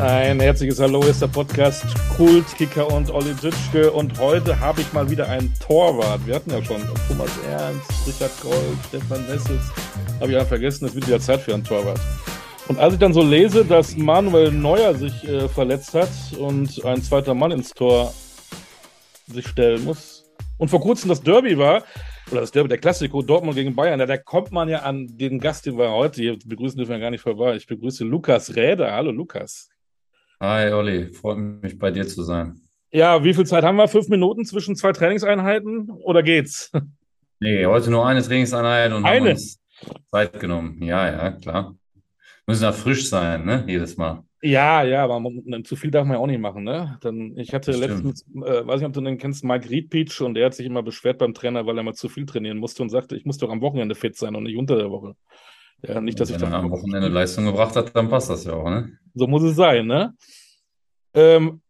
Ein herzliches Hallo ist der Podcast Kult, Kicker und Olli Ditschke und heute habe ich mal wieder einen Torwart. Wir hatten ja schon Thomas Ernst, Richard Gold, Stefan Wessels. Habe ich ja vergessen, es wird wieder Zeit für einen Torwart. Und als ich dann so lese, dass Manuel Neuer sich äh, verletzt hat und ein zweiter Mann ins Tor sich stellen muss und vor kurzem das Derby war, oder das Derby, der Klassiko Dortmund gegen Bayern, da, da kommt man ja an den Gast, den wir heute hier begrüßen dürfen, ja gar nicht vorbei. Ich begrüße Lukas Räder. Hallo Lukas. Hi Olli, freut mich bei dir zu sein. Ja, wie viel Zeit haben wir? Fünf Minuten zwischen zwei Trainingseinheiten oder geht's? Nee, heute nur eine Trainingseinheit und eine? haben uns Zeit genommen. Ja, ja, klar. Müssen ja frisch sein, ne? Jedes Mal. Ja, ja, aber man, zu viel darf man ja auch nicht machen, ne? Dann, ich hatte letztens, äh, weiß nicht, ob du den kennst, Mike Riedpeach und der hat sich immer beschwert beim Trainer, weil er mal zu viel trainieren musste und sagte, ich muss doch am Wochenende fit sein und nicht unter der Woche. Ja, nicht, dass ich Wenn er da. am Wochenende Leistung gebracht hat, dann passt das ja auch, ne? So muss es sein, ne? Ähm,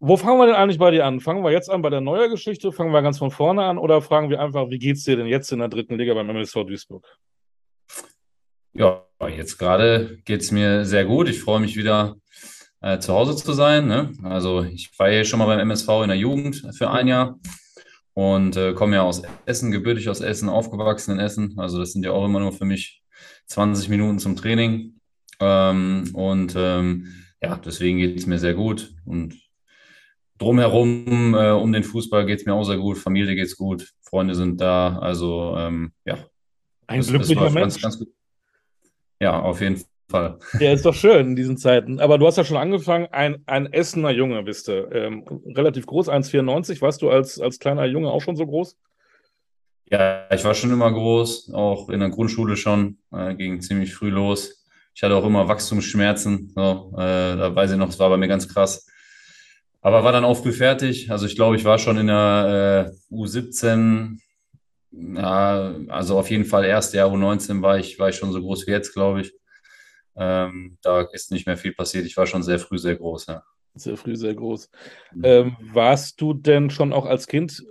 wo fangen wir denn eigentlich bei dir an? Fangen wir jetzt an bei der neuen Geschichte? Fangen wir ganz von vorne an oder fragen wir einfach, wie geht's dir denn jetzt in der dritten Liga beim MSV Duisburg? Ja, jetzt gerade geht's mir sehr gut. Ich freue mich wieder äh, zu Hause zu sein, ne? Also ich war ja schon mal beim MSV in der Jugend für ein Jahr und äh, komme ja aus Essen, gebürtig aus Essen, aufgewachsen in Essen. Also das sind ja auch immer nur für mich 20 Minuten zum Training. Ähm, und ähm, ja, deswegen geht's mir sehr gut. Und drumherum, äh, um den Fußball geht's mir auch sehr gut. Familie geht's gut, Freunde sind da. Also ähm, ja, Ein es, es glücklicher ganz, Mensch. ganz gut. Ja, auf jeden Fall. Ja, ist doch schön in diesen Zeiten. Aber du hast ja schon angefangen, ein, ein Essener Junge bist du. Ähm, relativ groß, 1,94. Warst du als, als kleiner Junge auch schon so groß? Ja, ich war schon immer groß, auch in der Grundschule schon, äh, ging ziemlich früh los. Ich hatte auch immer Wachstumsschmerzen, so, äh, da weiß ich noch, das war bei mir ganz krass. Aber war dann auch früh fertig. Also ich glaube, ich war schon in der äh, U17, ja, also auf jeden Fall erste Jahr U19 war ich, war ich schon so groß wie jetzt, glaube ich. Ähm, da ist nicht mehr viel passiert. Ich war schon sehr früh sehr groß, ja. Sehr früh, sehr groß. Ähm, warst du denn schon auch als Kind,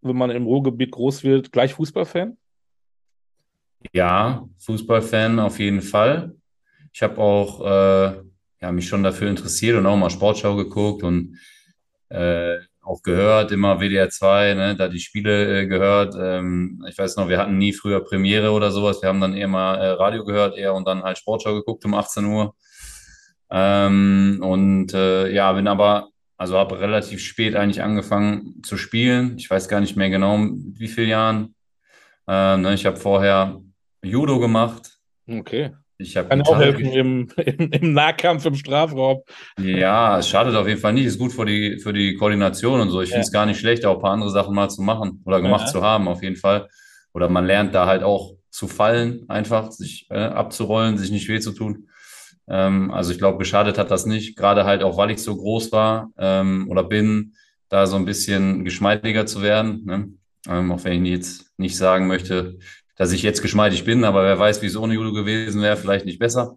wenn man im Ruhrgebiet groß wird, gleich Fußballfan? Ja, Fußballfan auf jeden Fall. Ich habe auch äh, ja, mich schon dafür interessiert und auch mal Sportschau geguckt und äh, auch gehört, immer WDR 2, ne, da die Spiele äh, gehört. Ähm, ich weiß noch, wir hatten nie früher Premiere oder sowas. Wir haben dann eher mal äh, Radio gehört, eher und dann halt Sportschau geguckt um 18 Uhr. Ähm, und äh, ja, bin aber, also habe relativ spät eigentlich angefangen zu spielen. Ich weiß gar nicht mehr genau, wie vielen Jahren. Ähm, ne, ich habe vorher Judo gemacht. Okay. Ich habe Kann auch helfen im, im, im Nahkampf, im Strafraum. Ja, es schadet auf jeden Fall nicht. Ist gut für die, für die Koordination und so. Ich Ja. finde es gar nicht schlecht, auch ein paar andere Sachen mal zu machen oder gemacht Ja. zu haben, auf jeden Fall. Oder man lernt da halt auch zu fallen, einfach sich äh, abzurollen, sich nicht weh zu tun. Ähm, also ich glaube, geschadet hat das nicht. Gerade halt auch, weil ich so groß war ähm, oder bin, da so ein bisschen geschmeidiger zu werden. Ne? Ähm, auch wenn ich jetzt nicht sagen möchte, dass ich jetzt geschmeidig bin, aber wer weiß, wie es ohne Judo gewesen wäre, vielleicht nicht besser.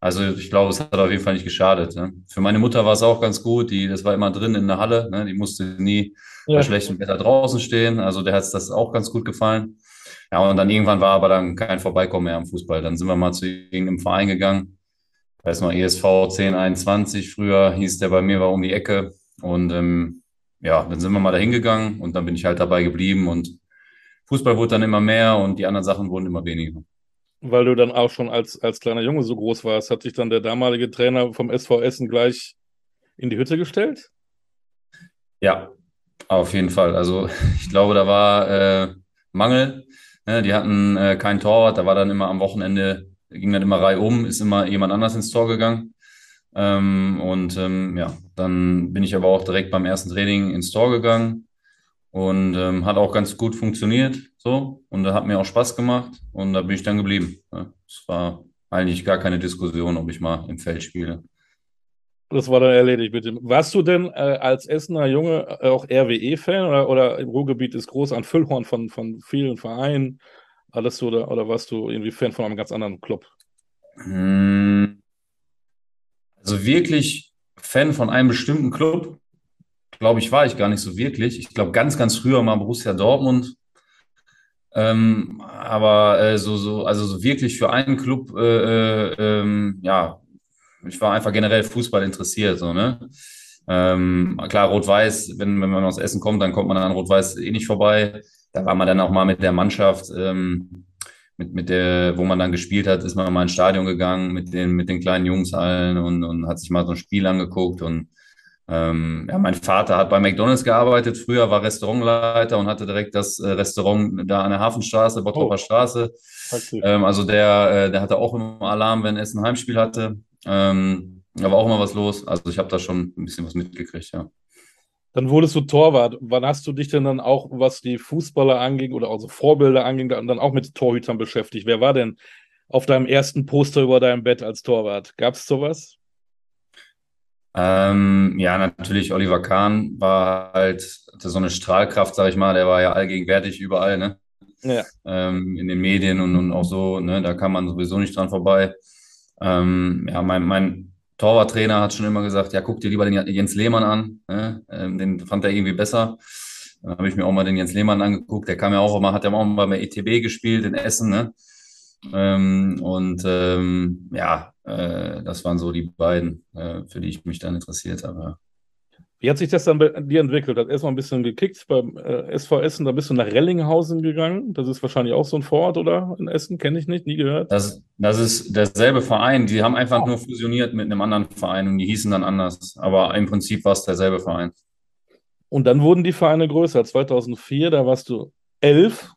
Also ich glaube, es hat auf jeden Fall nicht geschadet. Ne? Für meine Mutter war es auch ganz gut. Die, das war immer drin in der Halle. Ne? Die musste nie Ja. bei schlechtem Wetter draußen stehen. Also der hat das auch ganz gut gefallen. Ja, und dann irgendwann war aber dann kein Vorbeikommen mehr am Fußball. Dann sind wir mal zu irgendeinem Verein gegangen. Weiß noch, ESV 1021 früher hieß der bei mir, war um die Ecke. Und ähm, ja, dann sind wir mal da hingegangen und dann bin ich halt dabei geblieben und Fußball wurde dann immer mehr und die anderen Sachen wurden immer weniger. Weil du dann auch schon als, als kleiner Junge so groß warst, hat sich dann der damalige Trainer vom SV Essen gleich in die Hütte gestellt? Ja, auf jeden Fall. Also ich glaube, da war äh, Mangel. Ne? Die hatten äh, keinen Torwart. Da war dann immer am Wochenende, ging dann immer reihum, ist immer jemand anders ins Tor gegangen. Ähm, und ähm, ja, dann bin ich aber auch direkt beim ersten Training ins Tor gegangen und ähm, hat auch ganz gut funktioniert. So. Und da hat mir auch Spaß gemacht und da bin ich dann geblieben. Ja. Es war eigentlich gar keine Diskussion, ob ich mal im Feld spiele. Das war dann erledigt mit dem. Warst du denn äh, als Essener Junge äh, auch RWE-Fan oder, oder im Ruhrgebiet ist groß an Füllhorn von, von vielen Vereinen? Alles so, oder, oder warst du irgendwie Fan von einem ganz anderen Club? Hm, Also wirklich Fan von einem bestimmten Club, glaube ich, war ich gar nicht so wirklich. Ich glaube, ganz, ganz früher mal Borussia Dortmund. Ähm, aber äh, so, so, also so wirklich für einen Club, äh, äh, ähm, ja, ich war einfach generell Fußball interessiert, so, ne? Ähm, klar, Rot-Weiß, wenn, wenn man aus Essen kommt, dann kommt man an Rot-Weiß eh nicht vorbei. Da war man dann auch mal mit der Mannschaft, ähm, mit, mit der, wo man dann gespielt hat, ist man mal ins Stadion gegangen mit den, mit den kleinen Jungs allen und, und hat sich mal so ein Spiel angeguckt. Und ähm, ja, mein Vater hat bei McDonalds gearbeitet, früher war Restaurantleiter und hatte direkt das äh, Restaurant da an der Hafenstraße, Bottroper oh. Straße. Ähm, also der, äh, der hatte auch immer Alarm, wenn Essen ein Heimspiel hatte. Ähm, da war auch immer was los. Also ich habe da schon ein bisschen was mitgekriegt, ja. Dann wurdest du Torwart. Wann hast du dich denn dann auch, was die Fußballer anging oder also Vorbilder anging, dann auch mit Torhütern beschäftigt? Wer war denn auf deinem ersten Poster über deinem Bett als Torwart? Gab es sowas? Ähm, ja, natürlich, Oliver Kahn war halt so eine Strahlkraft, sag ich mal, der war ja allgegenwärtig überall, ne? Ja. Ähm, in den Medien und, und auch so, ne? Da kann man sowieso nicht dran vorbei. Ähm, ja, mein, mein Torwarttrainer hat schon immer gesagt, ja, guck dir lieber den Jens Lehmann an. Ne? Ähm, den fand er irgendwie besser. Dann habe ich mir auch mal den Jens Lehmann angeguckt. Der kam ja auch immer, hat ja auch mal bei ETB gespielt in Essen. Ne? Ähm, und ähm, ja, äh, das waren so die beiden, äh, für die ich mich dann interessiert habe. Wie hat sich das dann bei dir entwickelt? Hat erstmal ein bisschen gekickt beim äh, SV Essen, da bist du nach Rellinghausen gegangen. Das ist wahrscheinlich auch so ein Vorort, oder? In Essen, kenne ich nicht, nie gehört. Das, das ist derselbe Verein. Die haben einfach oh. nur fusioniert mit einem anderen Verein und die hießen dann anders. Aber im Prinzip war es derselbe Verein. Und dann wurden die Vereine größer. 2004, da warst du elf.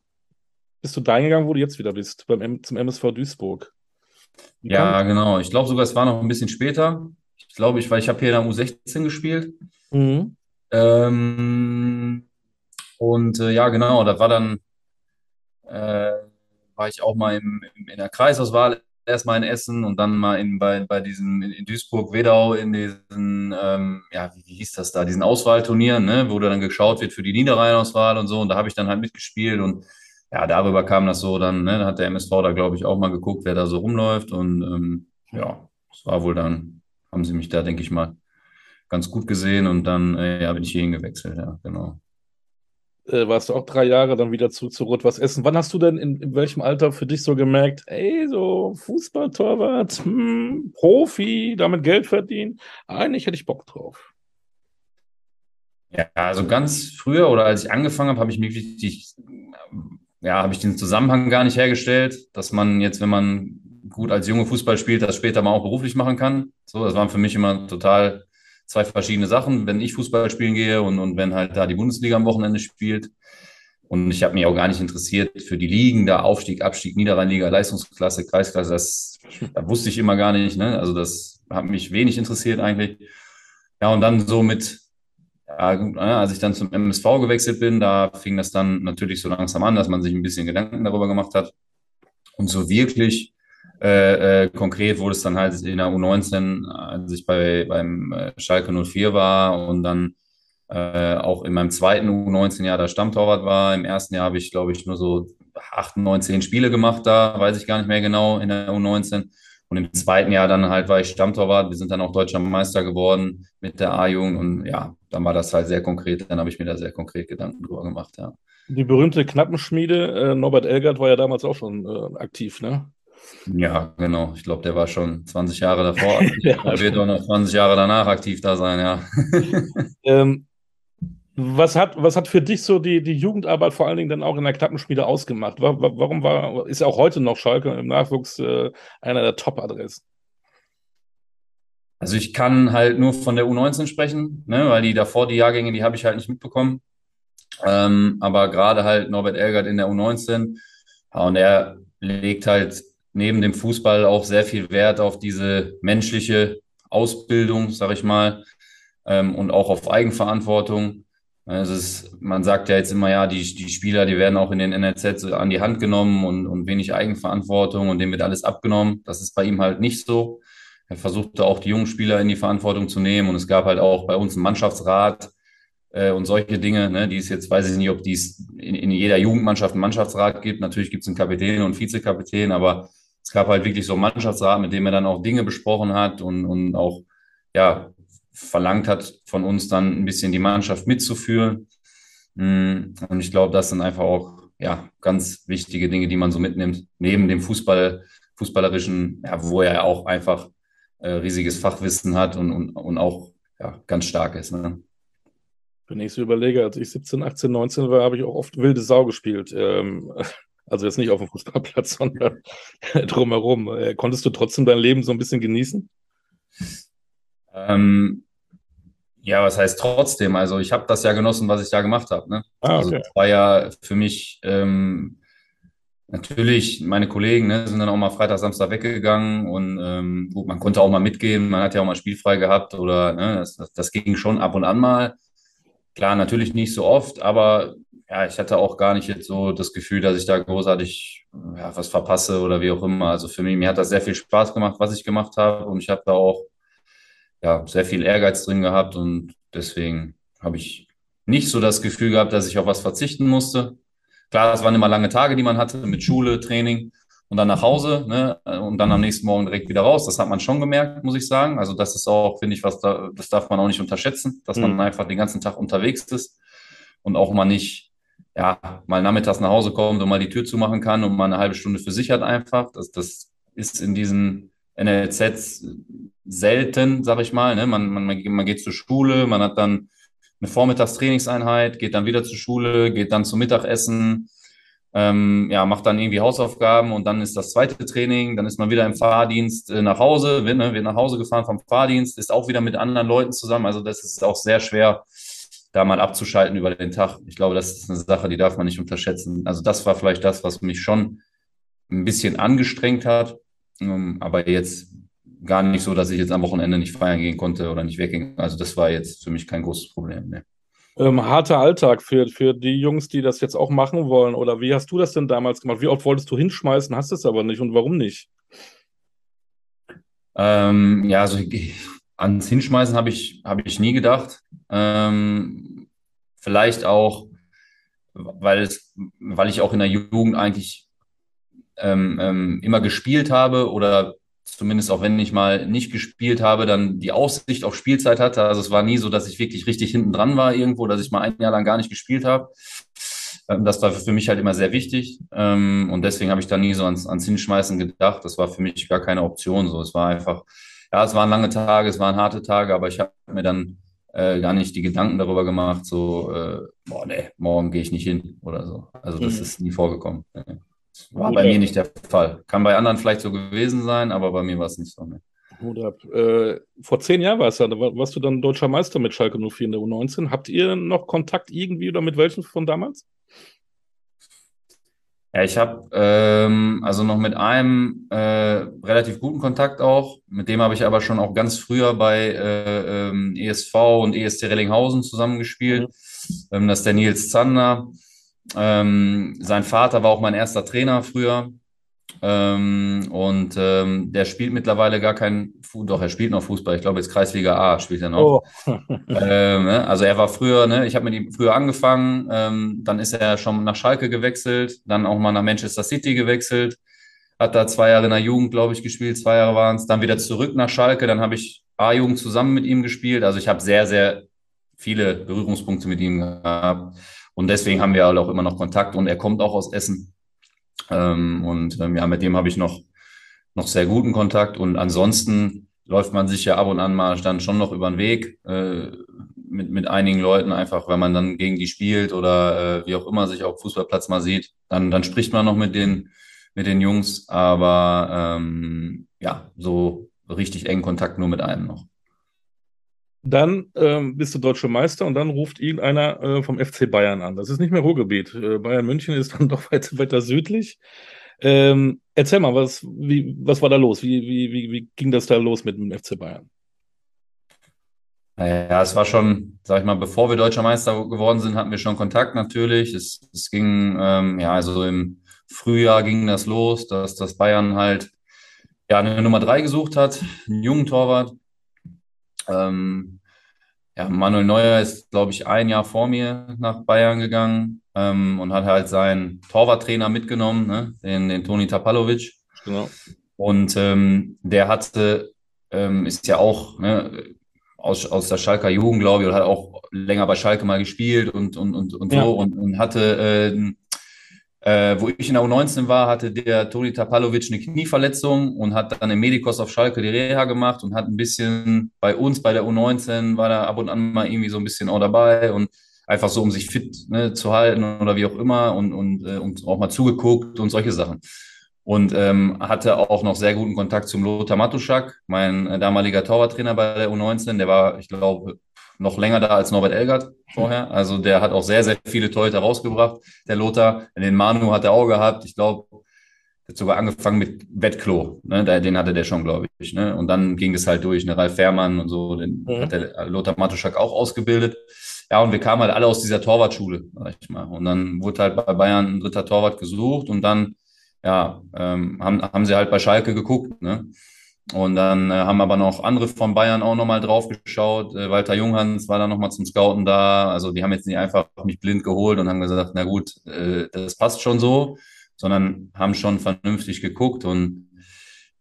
Bist du dahin gegangen, wo du jetzt wieder bist, beim, zum MSV Duisburg. Wie ja, genau. Ich glaube sogar, es war noch ein bisschen später. Ich glaube, ich, weil ich habe hier in der U16 gespielt. Mhm. Ähm, und äh, ja, genau, da war dann, äh, war ich auch mal im, im, in der Kreisauswahl erstmal in Essen und dann mal in, bei, bei diesem, in, in Duisburg-Wedau in diesen, ähm, ja, wie, wie, hieß das da, diesen Auswahlturnieren, ne, wo dann geschaut wird für die Niederrheinauswahl und so und da habe ich dann halt mitgespielt und ja, darüber kam das so dann, ne, da hat der MSV da, glaube ich, auch mal geguckt, wer da so rumläuft und ähm, ja, es war wohl dann, haben sie mich da, denke ich mal, ganz gut gesehen und dann äh, ja, bin ich hierhin gewechselt, ja, genau. Äh, warst du auch drei Jahre dann wieder zu, zu Rot was essen. Wann hast du denn in, in welchem Alter für dich so gemerkt, ey, so Fußballtorwart, hm, Profi, damit Geld verdienen? Eigentlich hätte ich Bock drauf. Ja, also ganz früher oder als ich angefangen habe, habe ich mich richtig, ja, habe ich den Zusammenhang gar nicht hergestellt, dass man jetzt, wenn man gut als junge Fußball spielt, das später mal auch beruflich machen kann. So, das war für mich immer total zwei verschiedene Sachen, wenn ich Fußball spielen gehe und, und wenn halt da die Bundesliga am Wochenende spielt. Und ich habe mich auch gar nicht interessiert für die Ligen, da Aufstieg, Abstieg, Niederrheinliga, Leistungsklasse, Kreisklasse, das, das wusste ich immer gar nicht. Ne? Also das hat mich wenig interessiert eigentlich. Ja, und dann so mit, ja, ne, als ich dann zum MSV gewechselt bin, da fing das dann natürlich so langsam an, dass man sich ein bisschen Gedanken darüber gemacht hat. Und so wirklich äh, äh, konkret wurde es dann halt in der U19, als ich bei, beim äh, Schalke 04 war und dann äh, auch in meinem zweiten U19-Jahr der Stammtorwart war. Im ersten Jahr habe ich, glaube ich, nur so acht, neun, zehn Spiele gemacht da, weiß ich gar nicht mehr genau, in der U19. Und im zweiten Jahr dann halt war ich Stammtorwart. Wir sind dann auch deutscher Meister geworden mit der A-Jugend. Und ja, dann war das halt sehr konkret. Dann habe ich mir da sehr konkret Gedanken drüber gemacht, ja. Die berühmte Knappenschmiede, Norbert Elgert war ja damals auch schon aktiv, ne? Ja, genau. Ich glaube, der war schon 20 Jahre davor. er wird auch noch 20 Jahre danach aktiv da sein, ja. ähm, was, hat, was hat für dich so die, die Jugendarbeit vor allen Dingen dann auch in der Knappenschmiede ausgemacht? Warum war, ist auch heute noch Schalke im Nachwuchs äh, einer der Top-Adressen? Also ich kann halt nur von der U19 sprechen, ne, weil die davor, die Jahrgänge, die habe ich halt nicht mitbekommen. Ähm, aber gerade halt Norbert Elgert in der U19, ja, und er legt halt neben dem Fußball auch sehr viel Wert auf diese menschliche Ausbildung, sag ich mal, ähm, und auch auf Eigenverantwortung. Also ist, man sagt ja jetzt immer, ja, die, die Spieler, die werden auch in den NRZ an die Hand genommen und, und wenig Eigenverantwortung und dem wird alles abgenommen. Das ist bei ihm halt nicht so. Er versuchte auch die jungen Spieler in die Verantwortung zu nehmen und es gab halt auch bei uns einen Mannschaftsrat äh, und solche Dinge, ne, die es jetzt, weiß ich nicht, ob dies in, in jeder Jugendmannschaft einen Mannschaftsrat gibt. Natürlich gibt es einen Kapitän und einen Vizekapitän, aber es gab halt wirklich so einen Mannschaftsrat, mit dem er dann auch Dinge besprochen hat und, und auch ja, verlangt hat von uns dann ein bisschen die Mannschaft mitzuführen. Mm, und ich glaube, das sind einfach auch ja, ganz wichtige Dinge, die man so mitnimmt, neben dem Fußball, fußballerischen, ja, wo er auch einfach äh, riesiges Fachwissen hat und, und, und auch ja, ganz stark ist. Ne? Wenn ich so überlege, als ich 17, 18, 19 war, habe ich auch oft wilde Sau gespielt. Ähm, also jetzt nicht auf dem Fußballplatz, sondern drumherum. Äh, konntest du trotzdem dein Leben so ein bisschen genießen? Ähm, ja, was heißt trotzdem? Also ich habe das ja genossen, was ich da gemacht habe. Ne? Ah, also okay. Also war ja für mich ähm, natürlich, meine Kollegen ne, sind dann auch mal Freitag, Samstag weggegangen und ähm, gut, man konnte auch mal mitgehen, man hat ja auch mal spielfrei gehabt oder ne, das, das, das ging schon ab und an mal. Klar, natürlich nicht so oft, aber ja, ich hatte auch gar nicht jetzt so das Gefühl, dass ich da großartig ja, was verpasse oder wie auch immer. Also für mich, mir hat das sehr viel Spaß gemacht, was ich gemacht habe und ich habe da auch ja, sehr viel Ehrgeiz drin gehabt und deswegen habe ich nicht so das Gefühl gehabt, dass ich auf was verzichten musste. Klar, das waren immer lange Tage, die man hatte mit Schule, Training und dann nach Hause ne, und dann am nächsten Morgen direkt wieder raus. Das hat man schon gemerkt, muss ich sagen. Also das ist auch, finde ich, was da, das darf man auch nicht unterschätzen, dass man mhm. einfach den ganzen Tag unterwegs ist und auch mal nicht, ja, mal nachmittags nach Hause kommt und mal die Tür zumachen kann und mal eine halbe Stunde für sich hat einfach. Das, das ist in diesen NLZs selten, sag ich mal. Ne? Man, man, man geht zur Schule, man hat dann eine Vormittagstrainingseinheit, geht dann wieder zur Schule, geht dann zum Mittagessen, ähm, ja, macht dann irgendwie Hausaufgaben und dann ist das zweite Training, dann ist man wieder im Fahrdienst äh, nach Hause, wird, ne, wird nach Hause gefahren vom Fahrdienst, ist auch wieder mit anderen Leuten zusammen. Also das ist auch sehr schwer, da mal abzuschalten über den Tag. Ich glaube, das ist eine Sache, die darf man nicht unterschätzen. Also das war vielleicht das, was mich schon ein bisschen angestrengt hat. Ähm, aber jetzt gar nicht so, dass ich jetzt am Wochenende nicht feiern gehen konnte oder nicht wegging. Also das war jetzt für mich kein großes Problem. Ne. Ähm, harter Alltag für, für die Jungs, die das jetzt auch machen wollen. Oder wie hast du das denn damals gemacht? Wie oft wolltest du hinschmeißen, hast es aber nicht und warum nicht? Ähm, ja, also ans Hinschmeißen habe ich, hab ich nie gedacht. Ähm, vielleicht auch, weil, es, weil ich auch in der Jugend eigentlich ähm, ähm, immer gespielt habe oder zumindest auch wenn ich mal nicht gespielt habe, dann die Aussicht auf Spielzeit hatte. Also es war nie so, dass ich wirklich richtig hinten dran war irgendwo, dass ich mal ein Jahr lang gar nicht gespielt habe. Ähm, das war für mich halt immer sehr wichtig. Ähm, und deswegen habe ich da nie so ans, ans Hinschmeißen gedacht. Das war für mich gar keine Option. So, es war einfach, ja, es waren lange Tage, es waren harte Tage, aber ich habe mir dann äh, gar nicht die Gedanken darüber gemacht, so, äh, boah, nee, morgen gehe ich nicht hin oder so. Also das mhm. ist nie vorgekommen. War bei mir nicht der Fall. Kann bei anderen vielleicht so gewesen sein, aber bei mir war es nicht so. Ne. Äh, vor zehn Jahren warst du, warst du dann deutscher Meister mit Schalke 04 in der U19. Habt ihr noch Kontakt irgendwie oder mit welchen von damals? Ja, ich habe ähm, also noch mit einem äh, relativ guten Kontakt auch. Mit dem habe ich aber schon auch ganz früher bei äh, ähm, ESV und EST Rellinghausen zusammengespielt. Mhm. Ähm, das ist der Nils Zander. Ähm, sein Vater war auch mein erster Trainer früher. Ähm, und ähm, der spielt mittlerweile gar kein, doch, er spielt noch Fußball. Ich glaube, jetzt Kreisliga A spielt er noch. Oh. ähm, ne? Also er war früher, ne? ich habe mit ihm früher angefangen, ähm, dann ist er schon nach Schalke gewechselt, dann auch mal nach Manchester City gewechselt, hat da zwei Jahre in der Jugend, glaube ich, gespielt, zwei Jahre waren es, dann wieder zurück nach Schalke, dann habe ich A-Jugend zusammen mit ihm gespielt. Also ich habe sehr, sehr viele Berührungspunkte mit ihm gehabt. Und deswegen haben wir halt auch immer noch Kontakt und er kommt auch aus Essen. Ähm, und ähm, ja, mit dem habe ich noch, noch sehr guten Kontakt. Und ansonsten läuft man sich ja ab und an mal dann schon noch über den Weg äh, mit, mit einigen Leuten, einfach wenn man dann gegen die spielt oder äh, wie auch immer sich auf Fußballplatz mal sieht. Dann, dann spricht man noch mit den, mit den Jungs, aber ähm, ja, so richtig engen Kontakt nur mit einem noch. Dann ähm, bist du deutscher Meister und dann ruft irgendeiner äh, vom FC Bayern an. Das ist nicht mehr Ruhrgebiet. Äh, Bayern München ist dann doch weit, weiter südlich. Ähm, erzähl mal, was, wie, was war da los? Wie, wie, wie, wie ging das da los mit dem FC Bayern? Ja, es war schon, sag ich mal, bevor wir deutscher Meister geworden sind, hatten wir schon Kontakt natürlich. Es, es ging, ähm, ja, also im Frühjahr ging das los, dass das Bayern halt ja eine Nummer drei gesucht hat, einen jungen Torwart. Ähm, ja, Manuel Neuer ist, glaube ich, ein Jahr vor mir nach Bayern gegangen ähm, und hat halt seinen Torwarttrainer mitgenommen, ne, den, den Toni Tapalovic. Genau. Und ähm, der hatte, ähm, ist ja auch ne, aus, aus der Schalker Jugend, glaube ich, und hat auch länger bei Schalke mal gespielt und, und, und, und so und, und hatte äh, Äh, wo ich in der U19 war, hatte der Toni Tapalovic eine Knieverletzung und hat dann im Medikos auf Schalke die Reha gemacht und hat ein bisschen bei uns, bei der U19, war da ab und an mal irgendwie so ein bisschen auch dabei und einfach so, um sich fit ne, zu halten oder wie auch immer und, und, äh, und auch mal zugeguckt und solche Sachen. Und ähm, hatte auch noch sehr guten Kontakt zum Lothar Matuschak, mein damaliger Torwarttrainer bei der U19. Der war, ich glaube, noch länger da als Norbert Elgert vorher. Also der hat auch sehr, sehr viele Torhüter rausgebracht, der Lothar. Den Manu hat er auch gehabt. Ich glaube, hat sogar angefangen mit Bettklo. Ne? Den hatte der schon, glaube ich. Ne? Und dann ging es halt durch. Ne? Ralf Fährmann und so, den mhm. hat der Lothar Matuschak auch ausgebildet. Ja, und wir kamen halt alle aus dieser Torwartschule, sag ich mal. Und dann wurde halt bei Bayern ein dritter Torwart gesucht und dann, ja, ähm, haben, haben sie halt bei Schalke geguckt, ne? Und dann äh, haben aber noch andere von Bayern auch nochmal drauf geschaut. Äh, Walter Junghans war dann nochmal zum Scouten da. Also die haben jetzt nicht einfach mich blind geholt und haben gesagt, na gut, äh, das passt schon so, sondern haben schon vernünftig geguckt. Und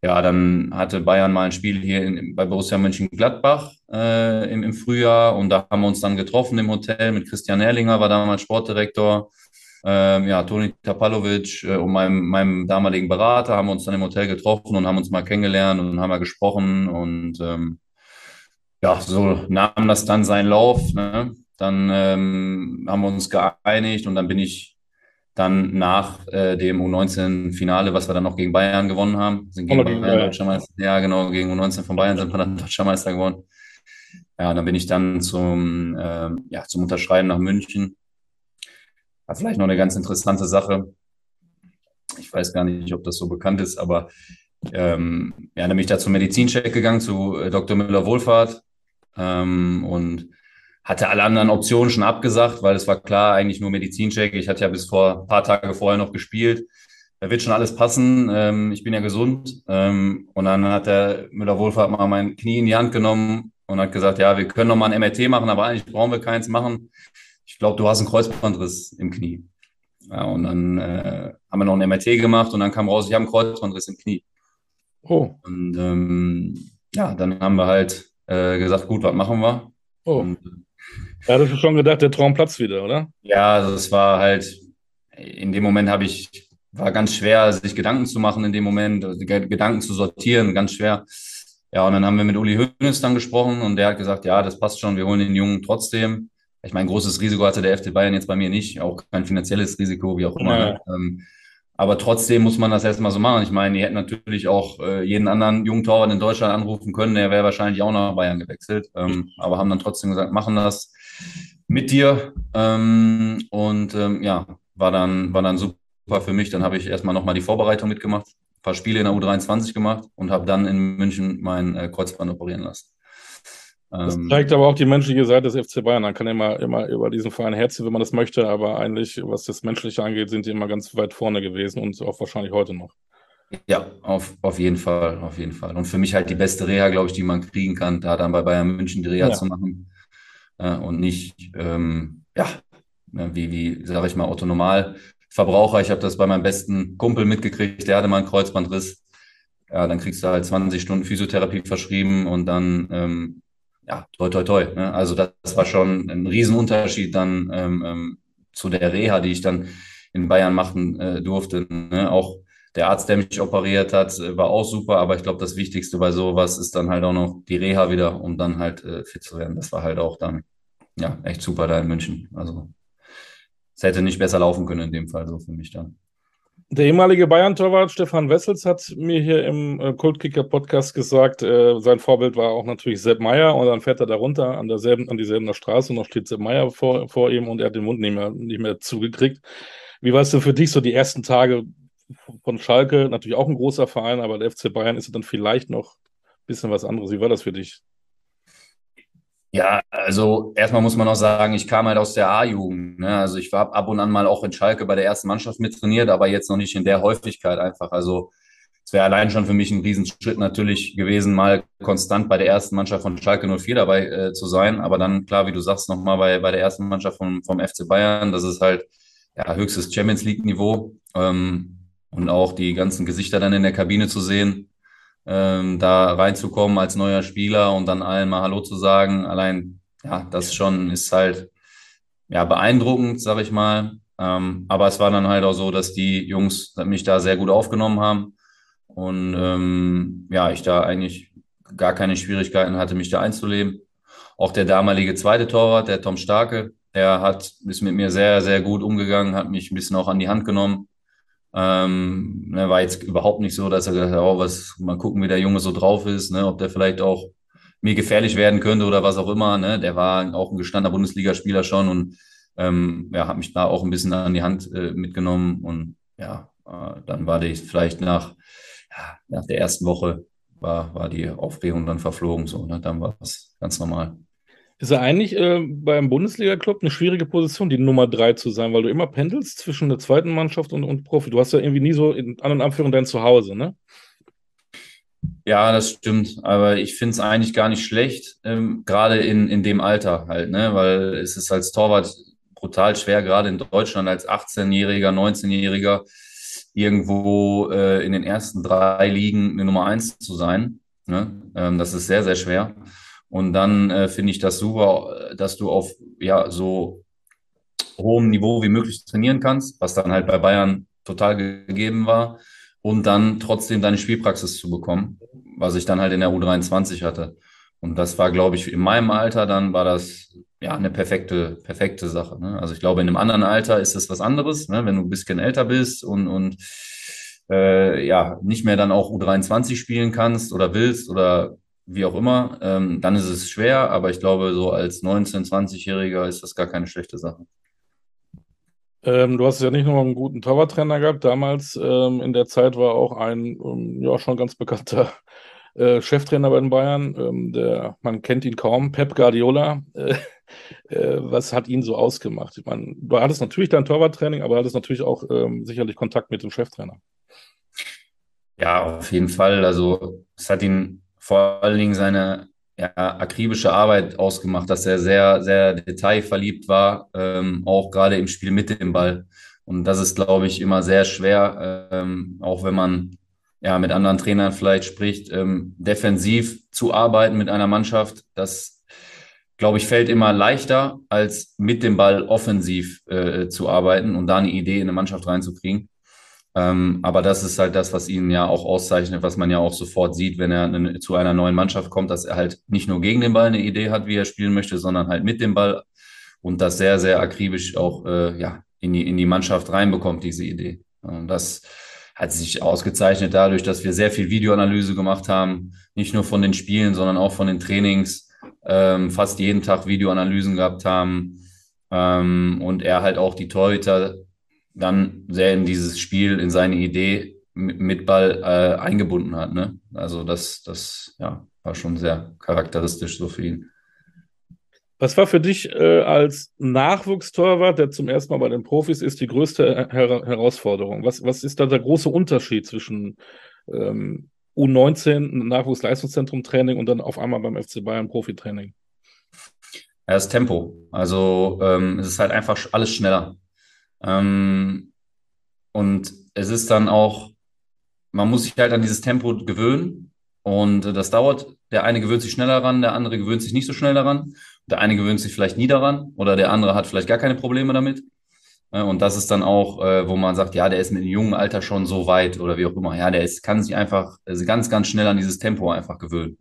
ja, dann hatte Bayern mal ein Spiel hier in, bei Borussia Mönchengladbach äh, im, im Frühjahr und da haben wir uns dann getroffen im Hotel mit Christian Erlinger, war damals Sportdirektor ähm, ja, Toni Tapalovic äh, und meinem, meinem damaligen Berater haben wir uns dann im Hotel getroffen und haben uns mal kennengelernt und haben mal gesprochen und ähm, ja, so nahm das dann seinen Lauf. Ne? Dann ähm, haben wir uns geeinigt und dann bin ich dann nach äh, dem U19-Finale, was wir dann noch gegen Bayern gewonnen haben, sind gegen, gegen Bayern Deutscher Meister. Ja, genau, gegen U19 von Bayern sind wir dann Deutscher Meister geworden. Ja, dann bin ich dann zum, äh, ja, zum Unterschreiben nach München war vielleicht noch eine ganz interessante Sache. Ich weiß gar nicht, ob das so bekannt ist, aber ähm, ja, nämlich da zum Medizincheck gegangen zu äh, Dr. Müller-Wohlfahrt ähm, und hatte alle anderen Optionen schon abgesagt, weil es war klar, eigentlich nur Medizincheck. Ich hatte ja bis vor ein paar Tage vorher noch gespielt. Da wird schon alles passen. Ähm, ich bin ja gesund. Ähm, und dann hat der Müller-Wohlfahrt mal mein Knie in die Hand genommen und hat gesagt, ja, wir können noch mal ein MRT machen, aber eigentlich brauchen wir keins machen ich glaube, du hast einen Kreuzbandriss im Knie. Ja, und dann äh, haben wir noch ein MRT gemacht und dann kam raus, ich habe einen Kreuzbandriss im Knie. Oh. Und ähm, ja, dann haben wir halt äh, gesagt, gut, was machen wir? Oh. Und, ja, hattest du schon gedacht, der Traum platzt wieder, oder? Ja, es war halt, in dem Moment habe ich, war ganz schwer, sich Gedanken zu machen in dem Moment, also Gedanken zu sortieren, ganz schwer. Ja, und dann haben wir mit Uli Hoeneß dann gesprochen und der hat gesagt, ja, das passt schon, wir holen den Jungen trotzdem ich meine, großes Risiko hatte der FC Bayern jetzt bei mir nicht, auch kein finanzielles Risiko, wie auch immer. Ja. Ähm, aber trotzdem muss man das erstmal so machen. Ich meine, die hätten natürlich auch äh, jeden anderen jungen Torwart in Deutschland anrufen können, der wäre wahrscheinlich auch nach Bayern gewechselt. Ähm, aber haben dann trotzdem gesagt, machen das mit dir. Ähm, und ähm, ja, war dann, war dann super für mich. Dann habe ich erstmal nochmal die Vorbereitung mitgemacht, ein paar Spiele in der U23 gemacht und habe dann in München mein äh, Kreuzband operieren lassen. Das ähm, zeigt aber auch die menschliche Seite des FC Bayern. Man kann immer, immer über diesen Verein herziehen, wenn man das möchte, aber eigentlich, was das Menschliche angeht, sind die immer ganz weit vorne gewesen und auch wahrscheinlich heute noch. Ja, auf, auf jeden Fall, auf jeden Fall. Und für mich halt die beste Reha, glaube ich, die man kriegen kann, da dann bei Bayern München die Reha ja. zu machen äh, und nicht, ähm, ja, ne, wie, wie sage ich mal, Otto Verbraucher. Ich habe das bei meinem besten Kumpel mitgekriegt, der hatte mal einen Kreuzbandriss. Ja, dann kriegst du halt 20 Stunden Physiotherapie verschrieben und dann ähm, ja, toi, toi, toi. Ne? Also das, das, war schon ein Riesenunterschied dann ähm, ähm, zu der Reha, die ich dann in Bayern machen äh, durfte. Ne? Auch der Arzt, der mich operiert hat, äh, war auch super, aber ich glaube, das Wichtigste bei sowas ist dann halt auch noch die Reha wieder, um dann halt äh, fit zu werden. Das war halt auch dann, ja, echt super da in München. Also es hätte nicht besser laufen können in dem Fall so für mich dann. Der ehemalige Bayern-Torwart Stefan Wessels hat mir hier im äh, Kultkicker-Podcast gesagt, äh, sein Vorbild war auch natürlich Sepp Meier und dann fährt er da runter an, derselben, an dieselben Straße und noch steht Sepp Meier vor, vor ihm und er hat den Mund nicht mehr, nicht mehr zugekriegt. Wie war es denn für dich so die ersten Tage von Schalke? Natürlich auch ein großer Verein, aber der FC Bayern ist dann vielleicht noch ein bisschen was anderes. Wie war das für dich? Ja, also erstmal muss man auch sagen, ich kam halt aus der A-Jugend. Ne? Also ich war ab und an mal auch in Schalke bei der ersten Mannschaft mit trainiert, aber jetzt noch nicht in der Häufigkeit einfach. Also es wäre allein schon für mich ein Riesenschritt natürlich gewesen, mal konstant bei der ersten Mannschaft von Schalke 04 dabei äh, zu sein. Aber dann, klar, wie du sagst, nochmal bei, bei der ersten Mannschaft vom, vom FC Bayern, das ist halt ja, höchstes Champions League-Niveau. Ähm, und auch die ganzen Gesichter dann in der Kabine zu sehen, ähm, da reinzukommen als neuer Spieler und dann allen mal Hallo zu sagen. Allein, ja, das schon ist halt ja beeindruckend, sag ich mal. Ähm, aber es war dann halt auch so, dass die Jungs mich da sehr gut aufgenommen haben und ähm, ja, ich da eigentlich gar keine Schwierigkeiten hatte, mich da einzuleben. Auch der damalige zweite Torwart, der Tom Starke, der hat, ist mit mir sehr, sehr gut umgegangen, hat mich ein bisschen auch an die Hand genommen. Ähm, ne, war jetzt überhaupt nicht so, dass er gesagt hat, oh, was, mal gucken, wie der Junge so drauf ist, ne, ob der vielleicht auch mir gefährlich werden könnte oder was auch immer. Ne? Der war auch ein gestandener Bundesligaspieler schon und ähm, ja, hat mich da auch ein bisschen an die Hand äh, mitgenommen. Und ja, äh, dann war die vielleicht nach, ja, nach der ersten Woche war, war die Aufregung dann verflogen. So, ne? Dann war es ganz normal. Ist er eigentlich äh, beim Bundesliga-Club eine schwierige Position, die Nummer drei zu sein, weil du immer pendelst zwischen der zweiten Mannschaft und, und Profi. Du hast ja irgendwie nie so in anderen Anführungen dein Zuhause, ne? Ja, das stimmt. Aber ich finde es eigentlich gar nicht schlecht, ähm, gerade in, in dem Alter halt, ne? Weil es ist als Torwart brutal schwer, gerade in Deutschland als 18-Jähriger, 19-Jähriger irgendwo äh, in den ersten drei Ligen eine Nummer eins zu sein. Ne? Ähm, das ist sehr, sehr schwer. Und dann äh, finde ich das super, dass du auf ja so hohem Niveau wie möglich trainieren kannst, was dann halt bei Bayern total gegeben war, und dann trotzdem deine Spielpraxis zu bekommen, was ich dann halt in der U23 hatte. Und das war, glaube ich, in meinem Alter dann war das ja eine perfekte, perfekte Sache. Ne? Also ich glaube, in einem anderen Alter ist das was anderes, ne? wenn du ein bisschen älter bist und, und äh, ja, nicht mehr dann auch U23 spielen kannst oder willst oder wie auch immer, ähm, dann ist es schwer, aber ich glaube, so als 19-, 20-Jähriger ist das gar keine schlechte Sache. Ähm, du hast ja nicht nur einen guten Torwarttrainer gehabt, damals ähm, in der Zeit war auch ein ähm, ja schon ganz bekannter äh, Cheftrainer bei den Bayern, ähm, der, man kennt ihn kaum, Pep Guardiola. Äh, äh, was hat ihn so ausgemacht? Ich meine, du hattest natürlich dein Torwarttraining, aber du hattest natürlich auch ähm, sicherlich Kontakt mit dem Cheftrainer. Ja, auf jeden Fall. Also es hat ihn vor allen Dingen seine ja, akribische Arbeit ausgemacht, dass er sehr, sehr detailverliebt war, ähm, auch gerade im Spiel mit dem Ball. Und das ist, glaube ich, immer sehr schwer, ähm, auch wenn man ja mit anderen Trainern vielleicht spricht, ähm, defensiv zu arbeiten mit einer Mannschaft. Das, glaube ich, fällt immer leichter, als mit dem Ball offensiv äh, zu arbeiten und da eine Idee in eine Mannschaft reinzukriegen. Ähm, aber das ist halt das, was ihn ja auch auszeichnet, was man ja auch sofort sieht, wenn er zu einer neuen Mannschaft kommt, dass er halt nicht nur gegen den Ball eine Idee hat, wie er spielen möchte, sondern halt mit dem Ball und das sehr, sehr akribisch auch äh, ja, in, die, in die Mannschaft reinbekommt, diese Idee. Und das hat sich ausgezeichnet dadurch, dass wir sehr viel Videoanalyse gemacht haben, nicht nur von den Spielen, sondern auch von den Trainings, ähm, fast jeden Tag Videoanalysen gehabt haben ähm, und er halt auch die Torhüter dann sehr in dieses Spiel, in seine Idee mit Ball äh, eingebunden hat. Ne? Also das, das ja, war schon sehr charakteristisch so für ihn. Was war für dich äh, als Nachwuchstorwart, der zum ersten Mal bei den Profis ist, die größte Her Herausforderung? Was, was ist da der große Unterschied zwischen ähm, U19, Nachwuchsleistungszentrum Training und dann auf einmal beim FC Bayern Profitraining? Ja, das Tempo. Also ähm, es ist halt einfach alles schneller. Ähm, und es ist dann auch, man muss sich halt an dieses Tempo gewöhnen. Und das dauert. Der eine gewöhnt sich schneller daran, der andere gewöhnt sich nicht so schnell daran. Der eine gewöhnt sich vielleicht nie daran oder der andere hat vielleicht gar keine Probleme damit. Äh, und das ist dann auch, äh, wo man sagt, ja, der ist mit einem jungen Alter schon so weit oder wie auch immer. Ja, der ist, kann sich einfach also ganz, ganz schnell an dieses Tempo einfach gewöhnen.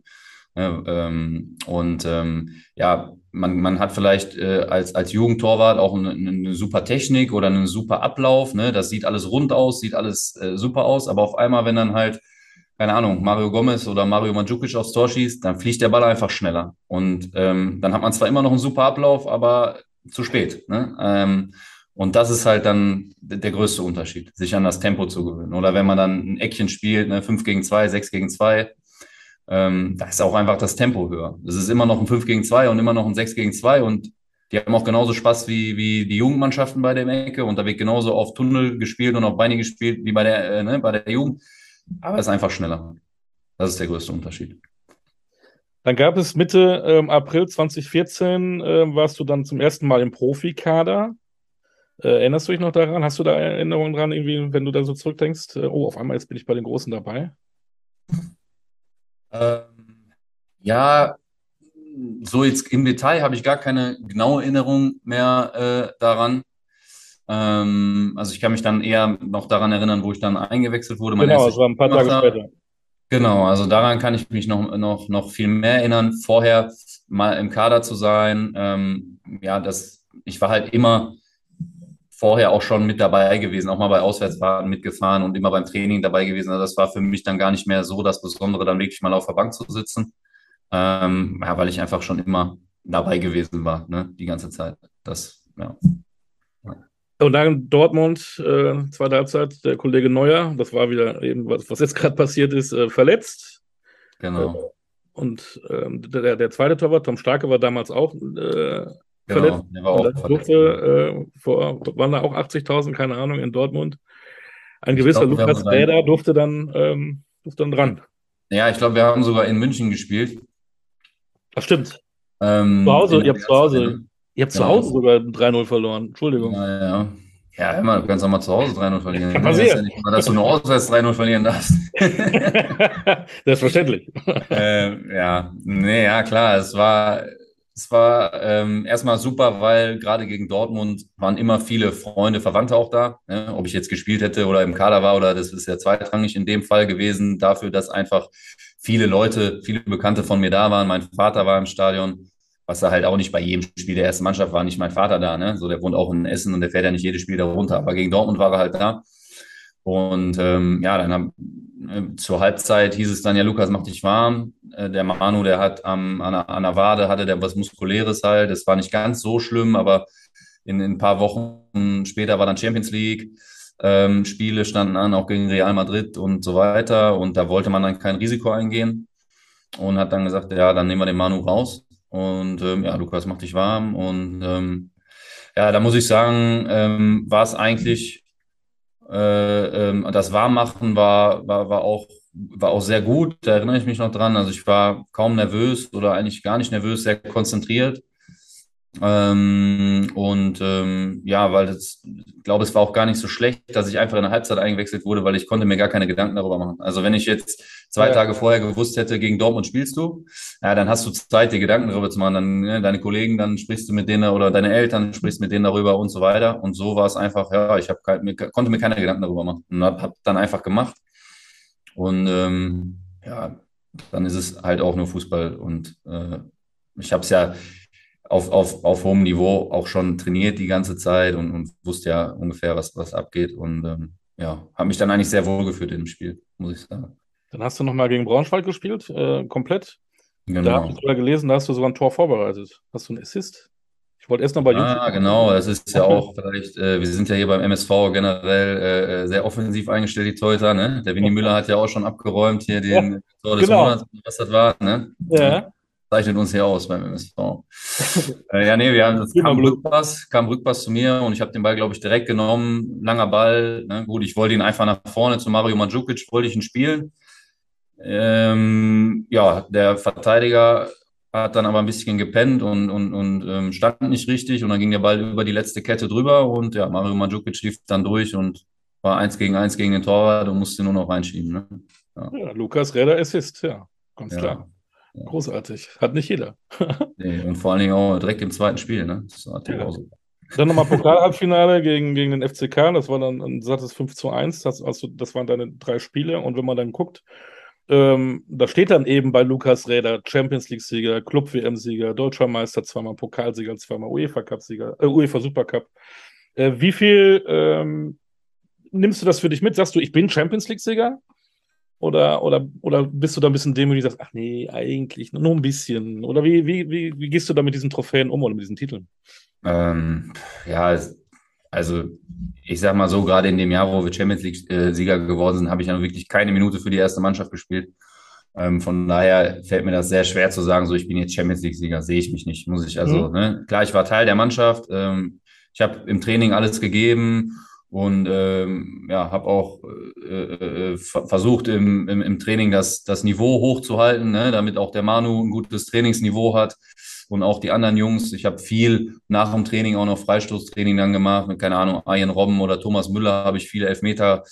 Ähm, und ähm, ja, man, man hat vielleicht äh, als, als Jugendtorwart auch eine, eine super Technik oder einen super Ablauf. Ne? Das sieht alles rund aus, sieht alles äh, super aus, aber auf einmal, wenn dann halt, keine Ahnung, Mario Gomez oder Mario Mandzukic aufs Tor schießt, dann fliegt der Ball einfach schneller. Und ähm, dann hat man zwar immer noch einen super Ablauf, aber zu spät. Ne? Ähm, und das ist halt dann der größte Unterschied, sich an das Tempo zu gewöhnen. Oder wenn man dann ein Eckchen spielt, ne, 5 gegen 2, 6 gegen 2, ähm, da ist auch einfach das Tempo höher. Es ist immer noch ein 5 gegen 2 und immer noch ein 6 gegen 2 und die haben auch genauso Spaß wie, wie die Jugendmannschaften bei der Ecke und da wird genauso auf Tunnel gespielt und auf Beine gespielt wie bei der, äh, ne, bei der Jugend. Aber es ist einfach schneller. Das ist der größte Unterschied. Dann gab es Mitte ähm, April 2014, äh, warst du dann zum ersten Mal im Profikader. Äh, erinnerst du dich noch daran? Hast du da Erinnerungen dran, irgendwie, wenn du da so zurückdenkst? Äh, oh, auf einmal jetzt bin ich bei den Großen dabei. Ähm, ja, so jetzt im Detail habe ich gar keine genaue Erinnerung mehr äh, daran. Ähm, also ich kann mich dann eher noch daran erinnern, wo ich dann eingewechselt wurde. Mein genau, es war ein paar Tage später. Genau, also daran kann ich mich noch, noch, noch viel mehr erinnern. Vorher mal im Kader zu sein, ähm, ja, das, ich war halt immer vorher auch schon mit dabei gewesen, auch mal bei Auswärtsfahrten mitgefahren und immer beim Training dabei gewesen. Also das war für mich dann gar nicht mehr so das Besondere, dann wirklich mal auf der Bank zu sitzen, ähm, ja, weil ich einfach schon immer dabei gewesen war, ne, die ganze Zeit. Das, ja. Und dann Dortmund, äh, zweite Halbzeit, der Kollege Neuer, das war wieder eben, was, was jetzt gerade passiert ist, äh, verletzt. Genau. Äh, und ähm, der, der zweite Torwart, Tom Starke, war damals auch äh, Genau, verletzt. der war auch dann durfte, äh, vor, waren da auch 80.000, keine Ahnung, in Dortmund. Ein gewisser glaub, Lukas Räder durfte dann, ähm, durfte dann dran. Ja, ich glaube, wir haben sogar in München gespielt. Das stimmt. Ähm, Zu Hause, ihr habt zu Hause, ihr habt zu Genau. Hause sogar 3-0 verloren. Entschuldigung. Ja, ja. Ja, immer, du kannst auch mal zu Hause 3-0 verlieren. Kann passieren. ja nicht mal, dass du nur auswärts 3-0 verlieren darfst. Selbstverständlich. ähm, ja, nee, ja, klar, es war, es war ähm, erstmal super, weil gerade gegen Dortmund waren immer viele Freunde, Verwandte auch da. Ne? Ob ich jetzt gespielt hätte oder im Kader war oder das ist ja zweitrangig in dem Fall gewesen, dafür, dass einfach viele Leute, viele Bekannte von mir da waren. Mein Vater war im Stadion, was da halt auch nicht bei jedem Spiel der ersten Mannschaft war, nicht mein Vater da. Ne? So, der wohnt auch in Essen und der fährt ja nicht jedes Spiel da runter. Aber gegen Dortmund war er halt da. Und ähm, ja, dann haben, äh, zur Halbzeit hieß es dann, ja, Lukas, mach dich warm. Äh, der Manu, der hat am, an, an der Wade, hatte der was Muskuläres halt. Das war nicht ganz so schlimm, aber in, in ein paar Wochen später war dann Champions League. Ähm, Spiele standen an, auch gegen Real Madrid und so weiter. Und da wollte man dann kein Risiko eingehen und hat dann gesagt, ja, dann nehmen wir den Manu raus. Und ähm, ja, Lukas, mach dich warm. Und ähm, ja, da muss ich sagen, ähm, war es eigentlich äh, ähm, das Warmmachen war, war, war, auch, war auch sehr gut, da erinnere ich mich noch dran. Also ich war kaum nervös oder eigentlich gar nicht nervös, sehr konzentriert. Ähm, und ähm, ja, weil das, ich glaube, es war auch gar nicht so schlecht, dass ich einfach in der Halbzeit eingewechselt wurde, weil ich konnte mir gar keine Gedanken darüber machen. Also wenn ich jetzt zwei Ja. Tage vorher gewusst hätte, gegen Dortmund spielst du, ja, dann hast du Zeit, dir Gedanken darüber zu machen. Dann ne, deine Kollegen, dann sprichst du mit denen oder deine Eltern, sprichst mit denen darüber und so weiter. Und so war es einfach, ja, ich hab, mir, konnte mir keine Gedanken darüber machen und hab, hab dann einfach gemacht. Und ähm, ja, dann ist es halt auch nur Fußball. Und äh, ich habe es ja auf, auf, auf hohem Niveau auch schon trainiert die ganze Zeit und, und wusste ja ungefähr, was, was abgeht. Und ähm, ja, habe mich dann eigentlich sehr wohl gefühlt im Spiel, muss ich sagen. Dann hast du nochmal gegen Braunschweig gespielt, äh, komplett. Da habe Genau. ich sogar gelesen, da hast du sogar ein Tor vorbereitet. Hast du einen Assist? Ich wollte erst noch bei YouTube. Ah, genau, das ist ja auch vielleicht, äh, wir sind ja hier beim MSV generell äh, äh, sehr offensiv eingestellt, die Torhüter, ne? Der Winnie Müller hat ja auch schon abgeräumt hier den Tor des genau. Monats, was das war, ne? Ja. Zeichnet uns hier aus beim MSV. äh, ja, nee, wir haben, das kam. Rückpass, kam Rückpass zu mir und ich habe den Ball, glaube ich, direkt genommen, langer Ball, ne? Gut, ich wollte ihn einfach nach vorne zu Mario Mandzukic, wollte ich ihn spielen. Ähm, ja, der Verteidiger hat dann aber ein bisschen gepennt und, und, und ähm, stand nicht richtig und dann ging der Ball über die letzte Kette drüber und ja, Mario Mandzukic lief dann durch und war eins gegen eins gegen den Torwart und musste nur noch reinschieben. Ne? ja, Lukas Räder Assist, ja, ganz Ja. klar. Großartig. Hat nicht jeder. Nee, und vor allen Dingen auch direkt im zweiten Spiel. Ne? Das war Ja. auch so. Dann nochmal Pokalhalbfinale gegen, gegen den FCK. Das war dann ein sattes 5 zu 1. Das, also, das waren deine drei Spiele. Und wenn man dann guckt, ähm, da steht dann eben bei Lukas Räder Champions League-Sieger, Club-WM-Sieger, Deutscher Meister, zweimal Pokalsieger, zweimal UEFA-Cup-Sieger, äh, UEFA-Supercup. Äh, wie viel ähm, nimmst du das für dich mit? Sagst du, ich bin Champions League-Sieger? Oder, oder, oder bist du da ein bisschen demütig und sagst, ach nee, eigentlich nur ein bisschen? Oder wie, wie, wie, wie gehst du da mit diesen Trophäen um oder mit diesen Titeln? Ähm, ja, also ich sag mal so, gerade in dem Jahr, wo wir Champions League-Sieger geworden sind, habe ich ja wirklich keine Minute für die erste Mannschaft gespielt. Ähm, von daher fällt mir das sehr schwer zu sagen, so ich bin jetzt Champions League-Sieger, sehe ich mich nicht, muss ich also, Mhm. ne? Klar, ich war Teil der Mannschaft, ähm, ich habe im Training alles gegeben und ähm, ja, habe auch äh, äh, ver- versucht im, im, im Training das, das Niveau hochzuhalten, ne? damit auch der Manu ein gutes Trainingsniveau hat und auch die anderen Jungs. Ich habe viel nach dem Training auch noch Freistoßtraining dann gemacht mit, keine Ahnung, Arjen Robben oder Thomas Müller habe ich viele Elfmeter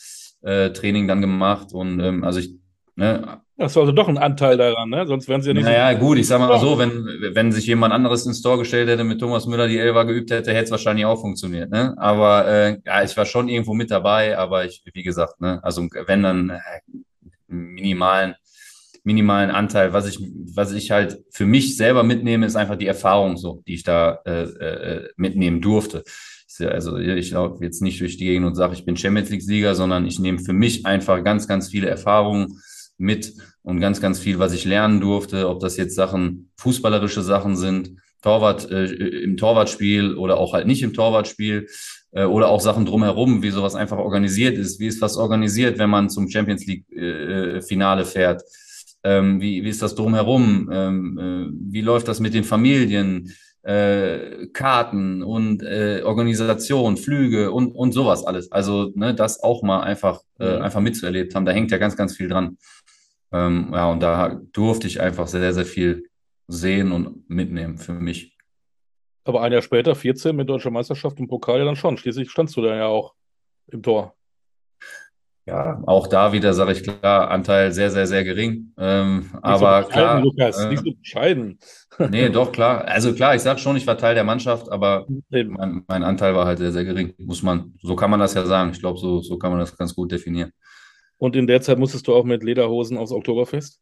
äh, Training dann gemacht und ähm, also ich Ne? Das war also doch ein Anteil daran, ne? Sonst wären sie ja nicht. Naja, so gut, ich sag mal so, wenn, wenn sich jemand anderes ins Tor gestellt hätte, mit Thomas Müller die Elva geübt hätte, hätte es wahrscheinlich auch funktioniert, ne? Aber äh, ja, ich war schon irgendwo mit dabei, aber ich, wie gesagt, ne, also wenn dann äh, minimalen, minimalen Anteil, was ich, was ich halt für mich selber mitnehme, ist einfach die Erfahrung so, die ich da äh, äh, mitnehmen durfte. Also ich laufe jetzt nicht durch die Gegend und sage, ich bin Champions League-Sieger, sondern ich nehme für mich einfach ganz, ganz viele Erfahrungen mit und ganz, ganz viel, was ich lernen durfte, ob das jetzt Sachen, fußballerische Sachen sind, Torwart äh, im Torwartspiel oder auch halt nicht im Torwartspiel äh, oder auch Sachen drumherum, wie sowas einfach organisiert ist, wie ist was organisiert, wenn man zum Champions League äh, fährt, ähm, wie, wie ist das drumherum, ähm, äh, wie läuft das mit den Familien, äh, Karten und äh, Organisation, Flüge und, und sowas alles. Also ne, das auch mal einfach, äh, mhm. einfach mitzuerlebt haben, da hängt ja ganz, ganz viel dran. Ähm, ja, und da durfte ich einfach sehr, sehr viel sehen und mitnehmen für mich. Aber ein Jahr später, 14 mit deutscher Meisterschaft und Pokal ja dann schon. Schließlich standst du da ja auch im Tor. Ja, auch da wieder sage ich klar, Anteil sehr, sehr, sehr gering. Ähm, aber so klar. Lukas, äh, nicht so bescheiden. nee, doch, klar. Also klar, ich sage schon, ich war Teil der Mannschaft, aber mein, mein, Anteil war halt sehr, sehr gering. Muss man, so kann man das ja sagen. Ich glaube, so, so kann man das ganz gut definieren. Und in der Zeit musstest du auch mit Lederhosen aufs Oktoberfest?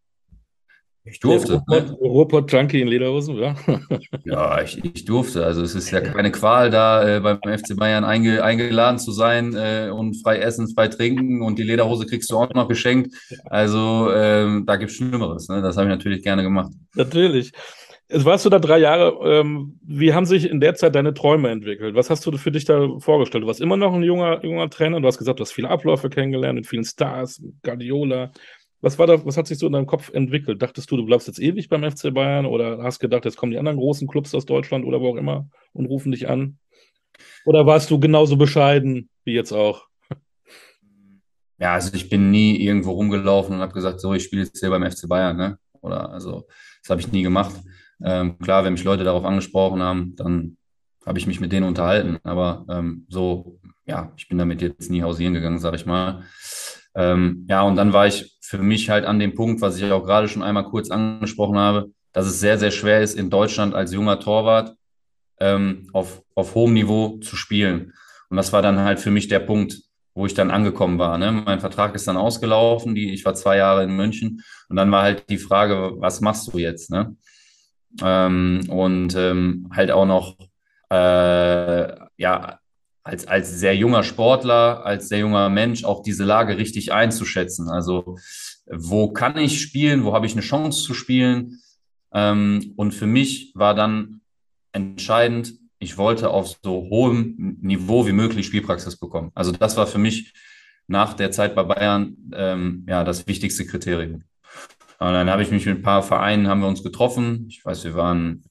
Ich durfte. Ruhrpott-Junkie in Lederhosen, ja? ja, ich, ich durfte. Also es ist ja keine Qual, da äh, beim FC Bayern einge, eingeladen zu sein äh, und frei essen, frei trinken und die Lederhose kriegst du auch noch geschenkt. Also ähm, da gibt es Schlimmeres. Ne? Das habe ich natürlich gerne gemacht. Natürlich. Jetzt warst du da drei Jahre. Ähm, wie haben sich in der Zeit deine Träume entwickelt? Was hast du für dich da vorgestellt? Du warst immer noch ein junger, junger Trainer. Du hast gesagt, du hast viele Abläufe kennengelernt mit vielen Stars, Guardiola. Was, war da, was hat sich so in deinem Kopf entwickelt? Dachtest du, du bleibst jetzt ewig beim FC Bayern oder hast gedacht, jetzt kommen die anderen großen Clubs aus Deutschland oder wo auch immer und rufen dich an? Oder warst du genauso bescheiden wie jetzt auch? Ja, also ich bin nie irgendwo rumgelaufen und habe gesagt, so, ich spiele jetzt hier beim FC Bayern, ne? Oder also, das habe ich nie gemacht. Ähm, klar, wenn mich Leute darauf angesprochen haben, dann habe ich mich mit denen unterhalten. Aber ähm, so, ja, ich bin damit jetzt nie hausieren gegangen, sage ich mal. Ähm, ja, und dann war ich für mich halt an dem Punkt, was ich auch gerade schon einmal kurz angesprochen habe, dass es sehr, sehr schwer ist, in Deutschland als junger Torwart ähm, auf, auf hohem Niveau zu spielen. Und das war dann halt für mich der Punkt, wo ich dann angekommen war. Ne? Mein Vertrag ist dann ausgelaufen, die, ich war zwei Jahre in München und dann war halt die Frage, was machst du jetzt? Ne? Ähm, und ähm, halt auch noch äh, ja als, als sehr junger Sportler, als sehr junger Mensch auch diese Lage richtig einzuschätzen. Also wo kann ich spielen, wo habe ich eine Chance zu spielen? Ähm, und für mich war dann entscheidend, ich wollte auf so hohem Niveau wie möglich Spielpraxis bekommen. Also das war für mich nach der Zeit bei Bayern ähm, ja das wichtigste Kriterium. Und dann habe ich mich mit ein paar Vereinen, haben wir uns getroffen. Ich weiß, wir waren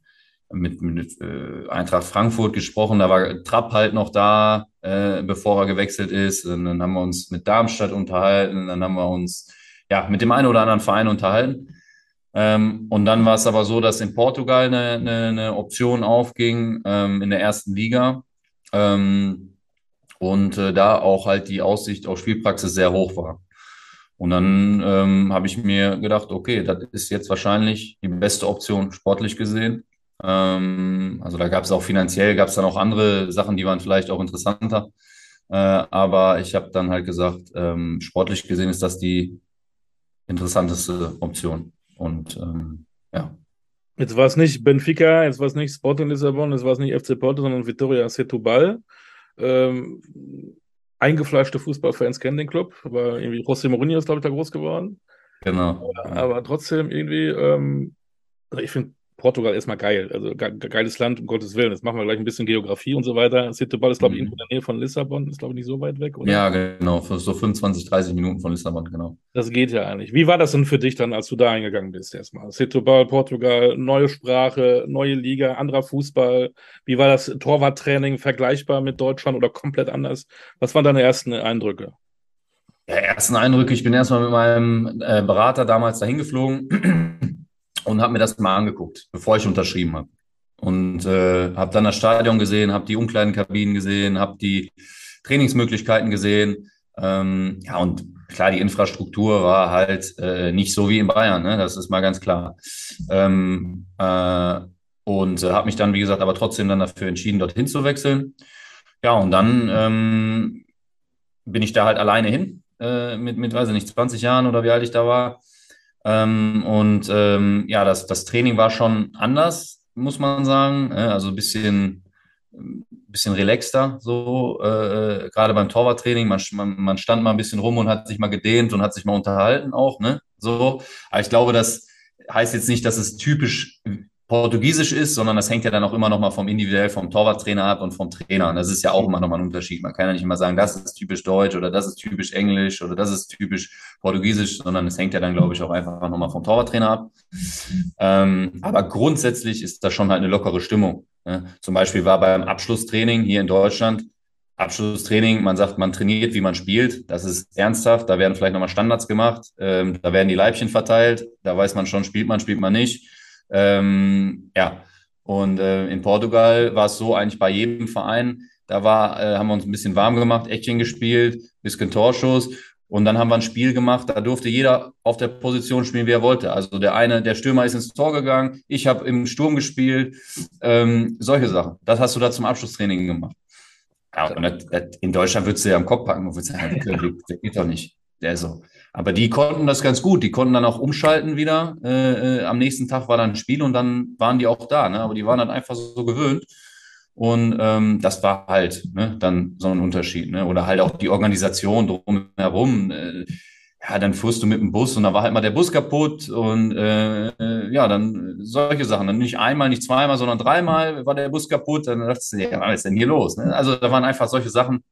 mit, mit äh, Eintracht Frankfurt gesprochen, da war Trapp halt noch da, äh, bevor er gewechselt ist. Und dann haben wir uns mit Darmstadt unterhalten, dann haben wir uns ja mit dem einen oder anderen Verein unterhalten. Ähm, und dann war es aber so, dass in Portugal eine, eine, eine Option aufging ähm, in der ersten Liga. Ähm, und äh, da auch halt die Aussicht auf Spielpraxis sehr hoch war. Und dann ähm, habe ich mir gedacht, okay, das ist jetzt wahrscheinlich die beste Option sportlich gesehen. Ähm, also da gab es auch finanziell, gab es dann auch andere Sachen, die waren vielleicht auch interessanter. Äh, aber ich habe dann halt gesagt, ähm, sportlich gesehen ist das die interessanteste Option. Und ähm, ja. Jetzt war es nicht Benfica, jetzt war es nicht Sporting Lissabon, jetzt war es nicht FC Porto, sondern Vitória Setúbal. Ähm, eingefleischte Fußballfans kennen den Club, aber irgendwie José Mourinho ist, glaube ich, da groß geworden. Genau. Aber, aber trotzdem irgendwie, ähm, also ich finde Portugal erstmal geil. Also ge geiles Land, um Gottes Willen. Jetzt machen wir gleich ein bisschen Geografie und so weiter. Setúbal ist, glaube ich, mhm. in der Nähe von Lissabon. Ist, glaube ich, nicht so weit weg, oder? Ja, genau. So 25, 30 Minuten von Lissabon, genau. Das geht ja eigentlich. Wie war das denn für dich dann, als du da eingegangen bist erstmal? Setúbal, Portugal, neue Sprache, neue Liga, anderer Fußball. Wie war das Torwarttraining vergleichbar mit Deutschland oder komplett anders? Was waren deine ersten Eindrücke? Ja, ersten Eindrücke, ich bin erstmal mit meinem äh, Berater damals dahin geflogen und habe mir das mal angeguckt, bevor ich unterschrieben habe. Und äh, habe dann das Stadion gesehen, habe die Umkleidenkabinen gesehen, habe die Trainingsmöglichkeiten gesehen, Ähm, ja, und klar, die Infrastruktur war halt äh, nicht so wie in Bayern, ne? das ist mal ganz klar. Ähm, äh, und äh, habe mich dann, wie gesagt, aber trotzdem dann dafür entschieden, dorthin zu wechseln. Ja, und dann ähm, bin ich da halt alleine hin, äh, mit, mit, weiß ich nicht, 20 Jahren oder wie alt ich da war. Ähm, und ähm, ja, das, das Training war schon anders, muss man sagen. Äh, also ein bisschen, bisschen relaxter, so äh, gerade beim Torwarttraining. Man, man, man stand mal ein bisschen rum und hat sich mal gedehnt und hat sich mal unterhalten auch, ne? So. Aber ich glaube, das heißt jetzt nicht, dass es typisch Portugiesisch ist, sondern das hängt ja dann auch immer noch mal vom individuell vom Torwarttrainer ab und vom Trainer. Und das ist ja auch immer noch mal ein Unterschied. Man kann ja nicht immer sagen, das ist typisch Deutsch oder das ist typisch Englisch oder das ist typisch Portugiesisch, sondern es hängt ja dann, glaube ich, auch einfach noch mal vom Torwarttrainer ab. Ähm, aber grundsätzlich ist das schon halt eine lockere Stimmung. Ne? Zum Beispiel war beim Abschlusstraining hier in Deutschland Abschlusstraining, man sagt, man trainiert, wie man spielt. Das ist ernsthaft. Da werden vielleicht nochmal Standards gemacht. Ähm, da werden die Leibchen verteilt. Da weiß man schon, spielt man, spielt man nicht. Ähm, ja, und äh, in Portugal war es so eigentlich bei jedem Verein. Da war, äh, haben wir uns ein bisschen warm gemacht, Eckchen gespielt, bisschen Torschuss. Und dann haben wir ein Spiel gemacht, da durfte jeder auf der Position spielen, wie er wollte. Also der eine, der Stürmer ist ins Tor gegangen, ich habe im Sturm gespielt, ähm, solche Sachen. Das hast du da zum Abschlusstraining gemacht. Ja, und das, das, in Deutschland würdest du ja am Kopf packen und würdest sagen, der geht doch nicht. Der ist so. Aber die konnten das ganz gut. Die konnten dann auch umschalten wieder. Äh, äh, am nächsten Tag war dann ein Spiel und dann waren die auch da. Ne? Aber die waren dann einfach so, gewöhnt. Und ähm, das war halt ne, dann so ein Unterschied. Ne? Oder halt auch die Organisation drumherum. Äh, ja, dann fuhrst du mit dem Bus und da war halt mal der Bus kaputt und äh, äh, ja, dann solche Sachen. Dann nicht einmal, nicht zweimal, sondern dreimal war der Bus kaputt. Dann dachte ich, ja, was ist denn hier los? Ne? Also da waren einfach solche Sachen.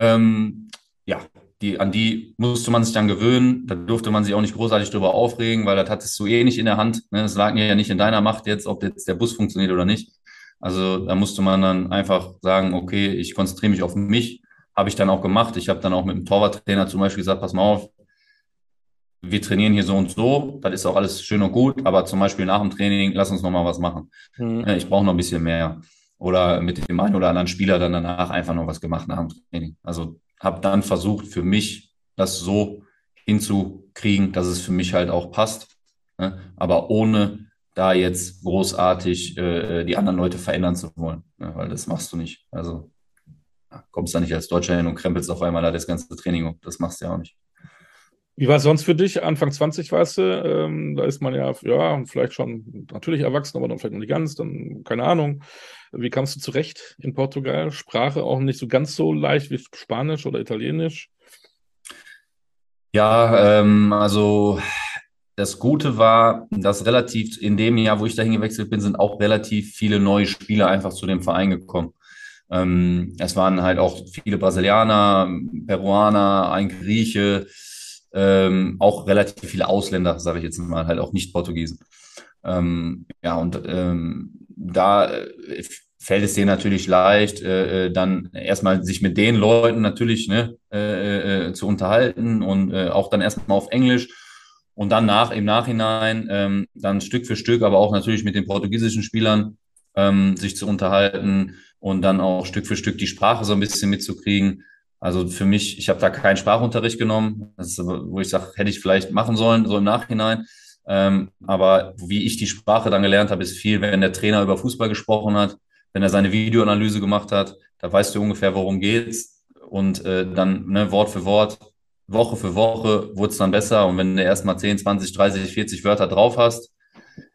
Ähm, ja, die, an die musste man sich dann gewöhnen. Da durfte man sich auch nicht großartig drüber aufregen, weil das hattest du eh nicht in der Hand. Ne? Das lag ja nicht in deiner Macht jetzt, ob jetzt der Bus funktioniert oder nicht. Also da musste man dann einfach sagen, okay, ich konzentriere mich auf mich. Habe ich dann auch gemacht. Ich habe dann auch mit dem Torwarttrainer zum Beispiel gesagt, pass mal auf, wir trainieren hier so und so, das ist auch alles schön und gut, aber zum Beispiel nach dem Training, lass uns nochmal was machen. Mhm. Ich brauche noch ein bisschen mehr. Oder mit dem einen oder anderen Spieler dann danach einfach noch was gemacht nach dem Training. Also habe dann versucht, für mich das so hinzukriegen, dass es für mich halt auch passt. Ne? Aber ohne da jetzt großartig äh, die anderen Leute verändern zu wollen, ne? weil das machst du nicht. Also kommst da nicht als Deutscher hin und krempelst auf einmal da das ganze Training um. Das machst du ja auch nicht. Wie war es sonst für dich? Anfang 20 weißt du, ähm, da ist man ja, ja, vielleicht schon natürlich erwachsen, aber dann vielleicht noch nicht ganz, dann keine Ahnung. Wie kamst du zurecht in Portugal? Sprache auch nicht so ganz so leicht wie Spanisch oder Italienisch? Ja, ähm, also das Gute war, dass relativ in dem Jahr, wo ich dahin gewechselt bin, sind auch relativ viele neue Spieler einfach zu dem Verein gekommen. Ähm, es waren halt auch viele Brasilianer, Peruaner, ein Grieche, ähm, auch relativ viele Ausländer, sage ich jetzt mal, halt auch nicht Portugiesen. Ähm, ja, und ähm, da äh, fällt es dir natürlich leicht, äh, äh, dann erstmal sich mit den Leuten natürlich ne, äh, äh, zu unterhalten und äh, auch dann erstmal auf Englisch und dann nach, im Nachhinein ähm, dann Stück für Stück, aber auch natürlich mit den portugiesischen Spielern ähm, sich zu unterhalten und dann auch Stück für Stück die Sprache so ein bisschen mitzukriegen. Also für mich, ich habe da keinen Sprachunterricht genommen, ist, wo ich sage, hätte ich vielleicht machen sollen, so im Nachhinein. Ähm, aber wie ich die Sprache dann gelernt habe, ist viel, wenn der Trainer über Fußball gesprochen hat, wenn er seine Videoanalyse gemacht hat, da weißt du ungefähr, worum geht's. Und äh, dann ne, Wort für Wort, Woche für Woche wurde es dann besser. Und wenn du erstmal 10, 20, 30, 40 Wörter drauf hast,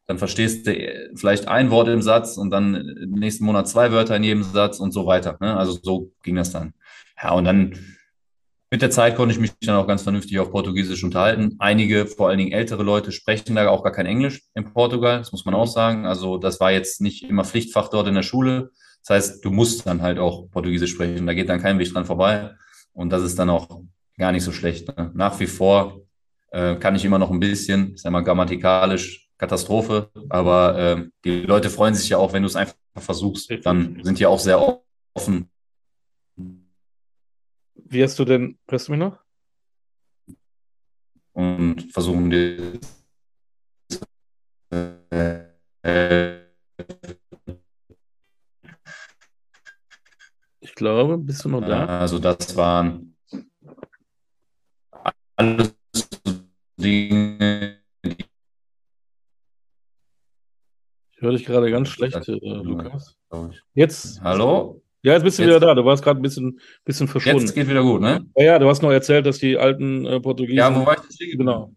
dann verstehst du vielleicht ein Wort im Satz und dann nächsten Monat zwei Wörter in jedem Satz und so weiter. Ne? Also so ging das dann. Ja, und dann mit der Zeit konnte ich mich dann auch ganz vernünftig auf Portugiesisch unterhalten. Einige, vor allen Dingen ältere Leute, sprechen da auch gar kein Englisch in Portugal, das muss man auch sagen. Also das war jetzt nicht immer Pflichtfach dort in der Schule. Das heißt, du musst dann halt auch Portugiesisch sprechen. Da geht dann kein Weg dran vorbei. Und das ist dann auch gar nicht so schlecht. Ne? Nach wie vor äh, kann ich immer noch ein bisschen, ist einmal grammatikalisch Katastrophe, aber äh, die Leute freuen sich ja auch, wenn du es einfach versuchst. Dann sind die auch sehr offen wie hast du denn, hörst du mich noch? Und versuchen dir ich glaube, bist du noch da? Also das waren alles Dinge, die Ich höre dich gerade ganz schlecht, äh, Lukas. Jetzt. Hallo? Ja, jetzt bist du Jetzt- wieder da. Du warst gerade ein bisschen, bisschen verschwunden. Jetzt geht wieder gut, ne? Ja, ja, du hast noch erzählt, dass die alten äh, Portugiesen. Ja, wo war ich denn? Genau.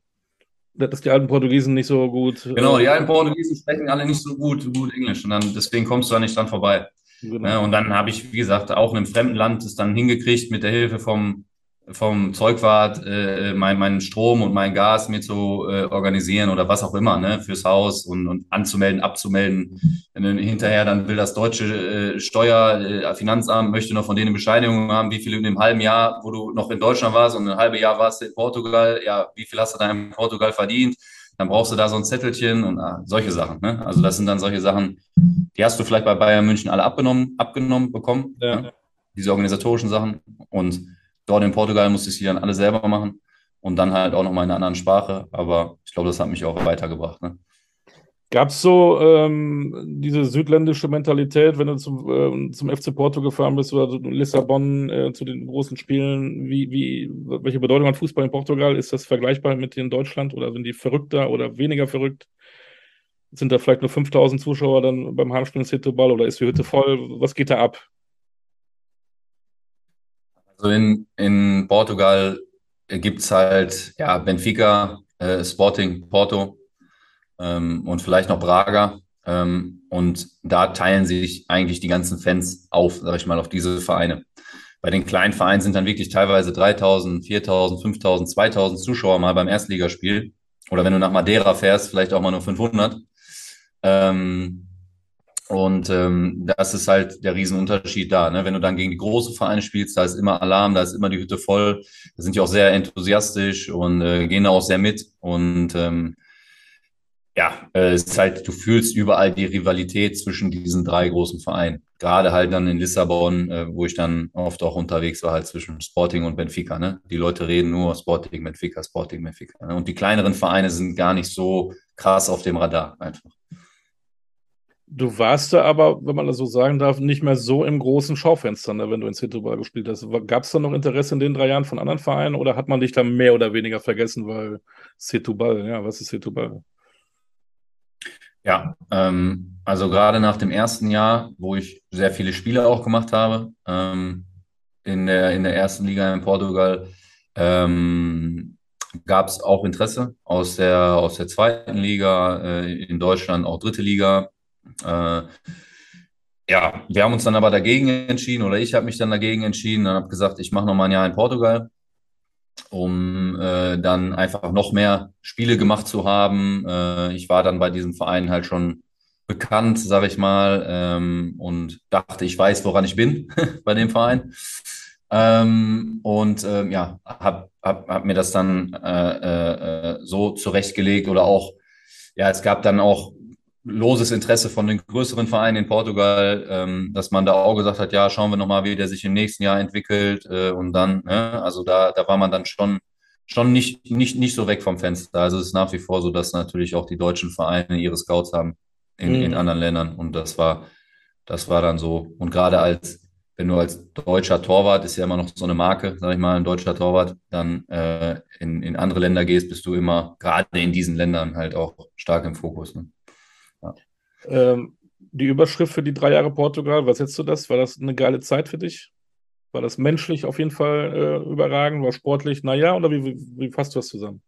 Dass die alten Portugiesen nicht so gut. Genau, äh, die alten Portugiesen sprechen alle nicht so gut, gut Englisch und dann deswegen kommst du da nicht dran vorbei. genau. Ne? Und dann habe ich, wie gesagt, auch in einem fremden Land es dann hingekriegt, mit der Hilfe vom, vom Zeugwart äh, mein, meinen Strom und mein Gas mir zu äh, organisieren oder was auch immer, ne, fürs Haus und, und anzumelden, abzumelden. Und dann hinterher dann will das deutsche äh, Steuer, äh, Finanzamt möchte noch von denen eine Bescheinigung haben, wie viel in dem halben Jahr, wo du noch in Deutschland warst und ein halbes Jahr warst in Portugal, ja, wie viel hast du da in Portugal verdient? Dann brauchst du da so ein Zettelchen und ah, solche Sachen. Ne? Also das sind dann solche Sachen, die hast du vielleicht bei Bayern München alle abgenommen, abgenommen bekommen. Ja. Ne? Diese organisatorischen Sachen. Und dort in Portugal musste ich sie dann alle selber machen. Und dann halt auch nochmal in einer anderen Sprache. Aber ich glaube, das hat mich auch weitergebracht. Ne? Gab es so ähm, diese südländische Mentalität, wenn du zum, ähm, zum FC Porto gefahren bist oder zu Lissabon äh, zu den großen Spielen? Wie, wie, welche Bedeutung hat Fußball in Portugal? Ist das vergleichbar mit in Deutschland oder sind die verrückter oder weniger verrückt? Sind da vielleicht nur 5000 Zuschauer dann beim Heimspiel in Setúbal oder ist die Hütte voll? Was geht da ab? Also in, in Portugal gibt es halt ja, Benfica, äh, Sporting, Porto ähm, und vielleicht noch Braga. Ähm, und da teilen sich eigentlich die ganzen Fans auf, sag ich mal, auf diese Vereine. Bei den kleinen Vereinen sind dann wirklich teilweise 3000, 4000, 5000, 2000 Zuschauer mal beim Erstligaspiel. Oder wenn du nach Madeira fährst, vielleicht auch mal nur 500. Ähm, und ähm, das ist halt der Riesenunterschied da. Ne? Wenn du dann gegen die großen Vereine spielst, da ist immer Alarm, da ist immer die Hütte voll. Da sind die auch sehr enthusiastisch und äh, gehen da auch sehr mit. Und ähm, ja, äh, es ist halt, du fühlst überall die Rivalität zwischen diesen drei großen Vereinen. Gerade halt dann in Lissabon, äh, wo ich dann oft auch unterwegs war, halt zwischen Sporting und Benfica. Ne? Die Leute reden nur Sporting, Benfica, Sporting, Benfica. Ne? Und die kleineren Vereine sind gar nicht so krass auf dem Radar einfach. Du warst da aber, wenn man das so sagen darf, nicht mehr so im großen Schaufenster, ne, wenn du in Setúbal gespielt hast. Gab es da noch Interesse in den drei Jahren von anderen Vereinen oder hat man dich da mehr oder weniger vergessen, weil Setúbal, ja, was ist Setúbal? Ja, ähm, also gerade nach dem ersten Jahr, wo ich sehr viele Spiele auch gemacht habe, ähm, in der, in der ersten Liga in Portugal, ähm, gab es auch Interesse aus der, aus der zweiten Liga, äh, in Deutschland auch dritte Liga. Äh, ja, wir haben uns dann aber dagegen entschieden oder ich habe mich dann dagegen entschieden und habe gesagt, ich mache noch mal ein Jahr in Portugal, um äh, dann einfach noch mehr Spiele gemacht zu haben. Äh, ich war dann bei diesem Verein halt schon bekannt, sage ich mal, ähm, und dachte, ich weiß, woran ich bin bei dem Verein. Ähm, und ähm, ja, habe hab, hab mir das dann äh, äh, so zurechtgelegt oder auch, ja, es gab dann auch loses Interesse von den größeren Vereinen in Portugal, ähm, dass man da auch gesagt hat, ja, schauen wir nochmal, wie der sich im nächsten Jahr entwickelt äh, und dann, ne, also da, da war man dann schon, schon nicht, nicht, nicht so weg vom Fenster. Also es ist nach wie vor so, dass natürlich auch die deutschen Vereine ihre Scouts haben in, in Mhm. anderen Ländern und das war, das war dann so. Und gerade als, wenn du als deutscher Torwart, ist ja immer noch so eine Marke, sag ich mal, ein deutscher Torwart, dann äh, in, in andere Länder gehst, bist du immer, gerade in diesen Ländern halt auch stark im Fokus. Ne? Ähm, die Überschrift für die drei Jahre Portugal, was setzt du das? War das eine geile Zeit für dich? War das menschlich auf jeden Fall äh, überragend? War sportlich, naja, oder wie, wie, wie fasst du das zusammen?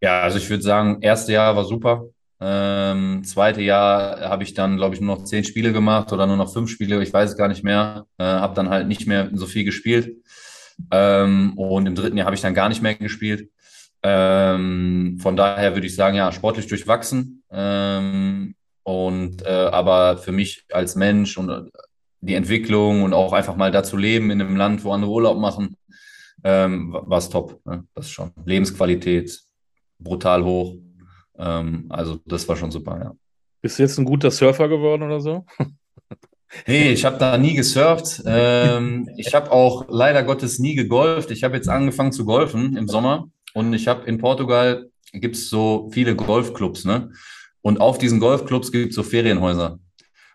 Ja, also ich würde sagen, erste Jahr war super. Ähm, zweite Jahr habe ich dann, glaube ich, nur noch zehn Spiele gemacht oder nur noch fünf Spiele, ich weiß es gar nicht mehr. Äh, habe dann halt nicht mehr so viel gespielt. Ähm, und im dritten Jahr habe ich dann gar nicht mehr gespielt. Ähm, von daher würde ich sagen, ja, sportlich durchwachsen. Ähm, und äh, aber für mich als Mensch und äh, die Entwicklung und auch einfach mal da zu leben in einem Land, wo andere Urlaub machen, ähm, war es top. Ne? Das schon. Lebensqualität brutal hoch. Ähm, also das war schon super, ja. Bist du jetzt ein guter Surfer geworden oder so? Nee, ich habe da nie gesurft. Ähm, ich habe auch leider Gottes nie gegolft. Ich habe jetzt angefangen zu golfen im Sommer und ich habe in Portugal gibt es so viele Golfclubs, ne? Und auf diesen Golfclubs gibt es so Ferienhäuser.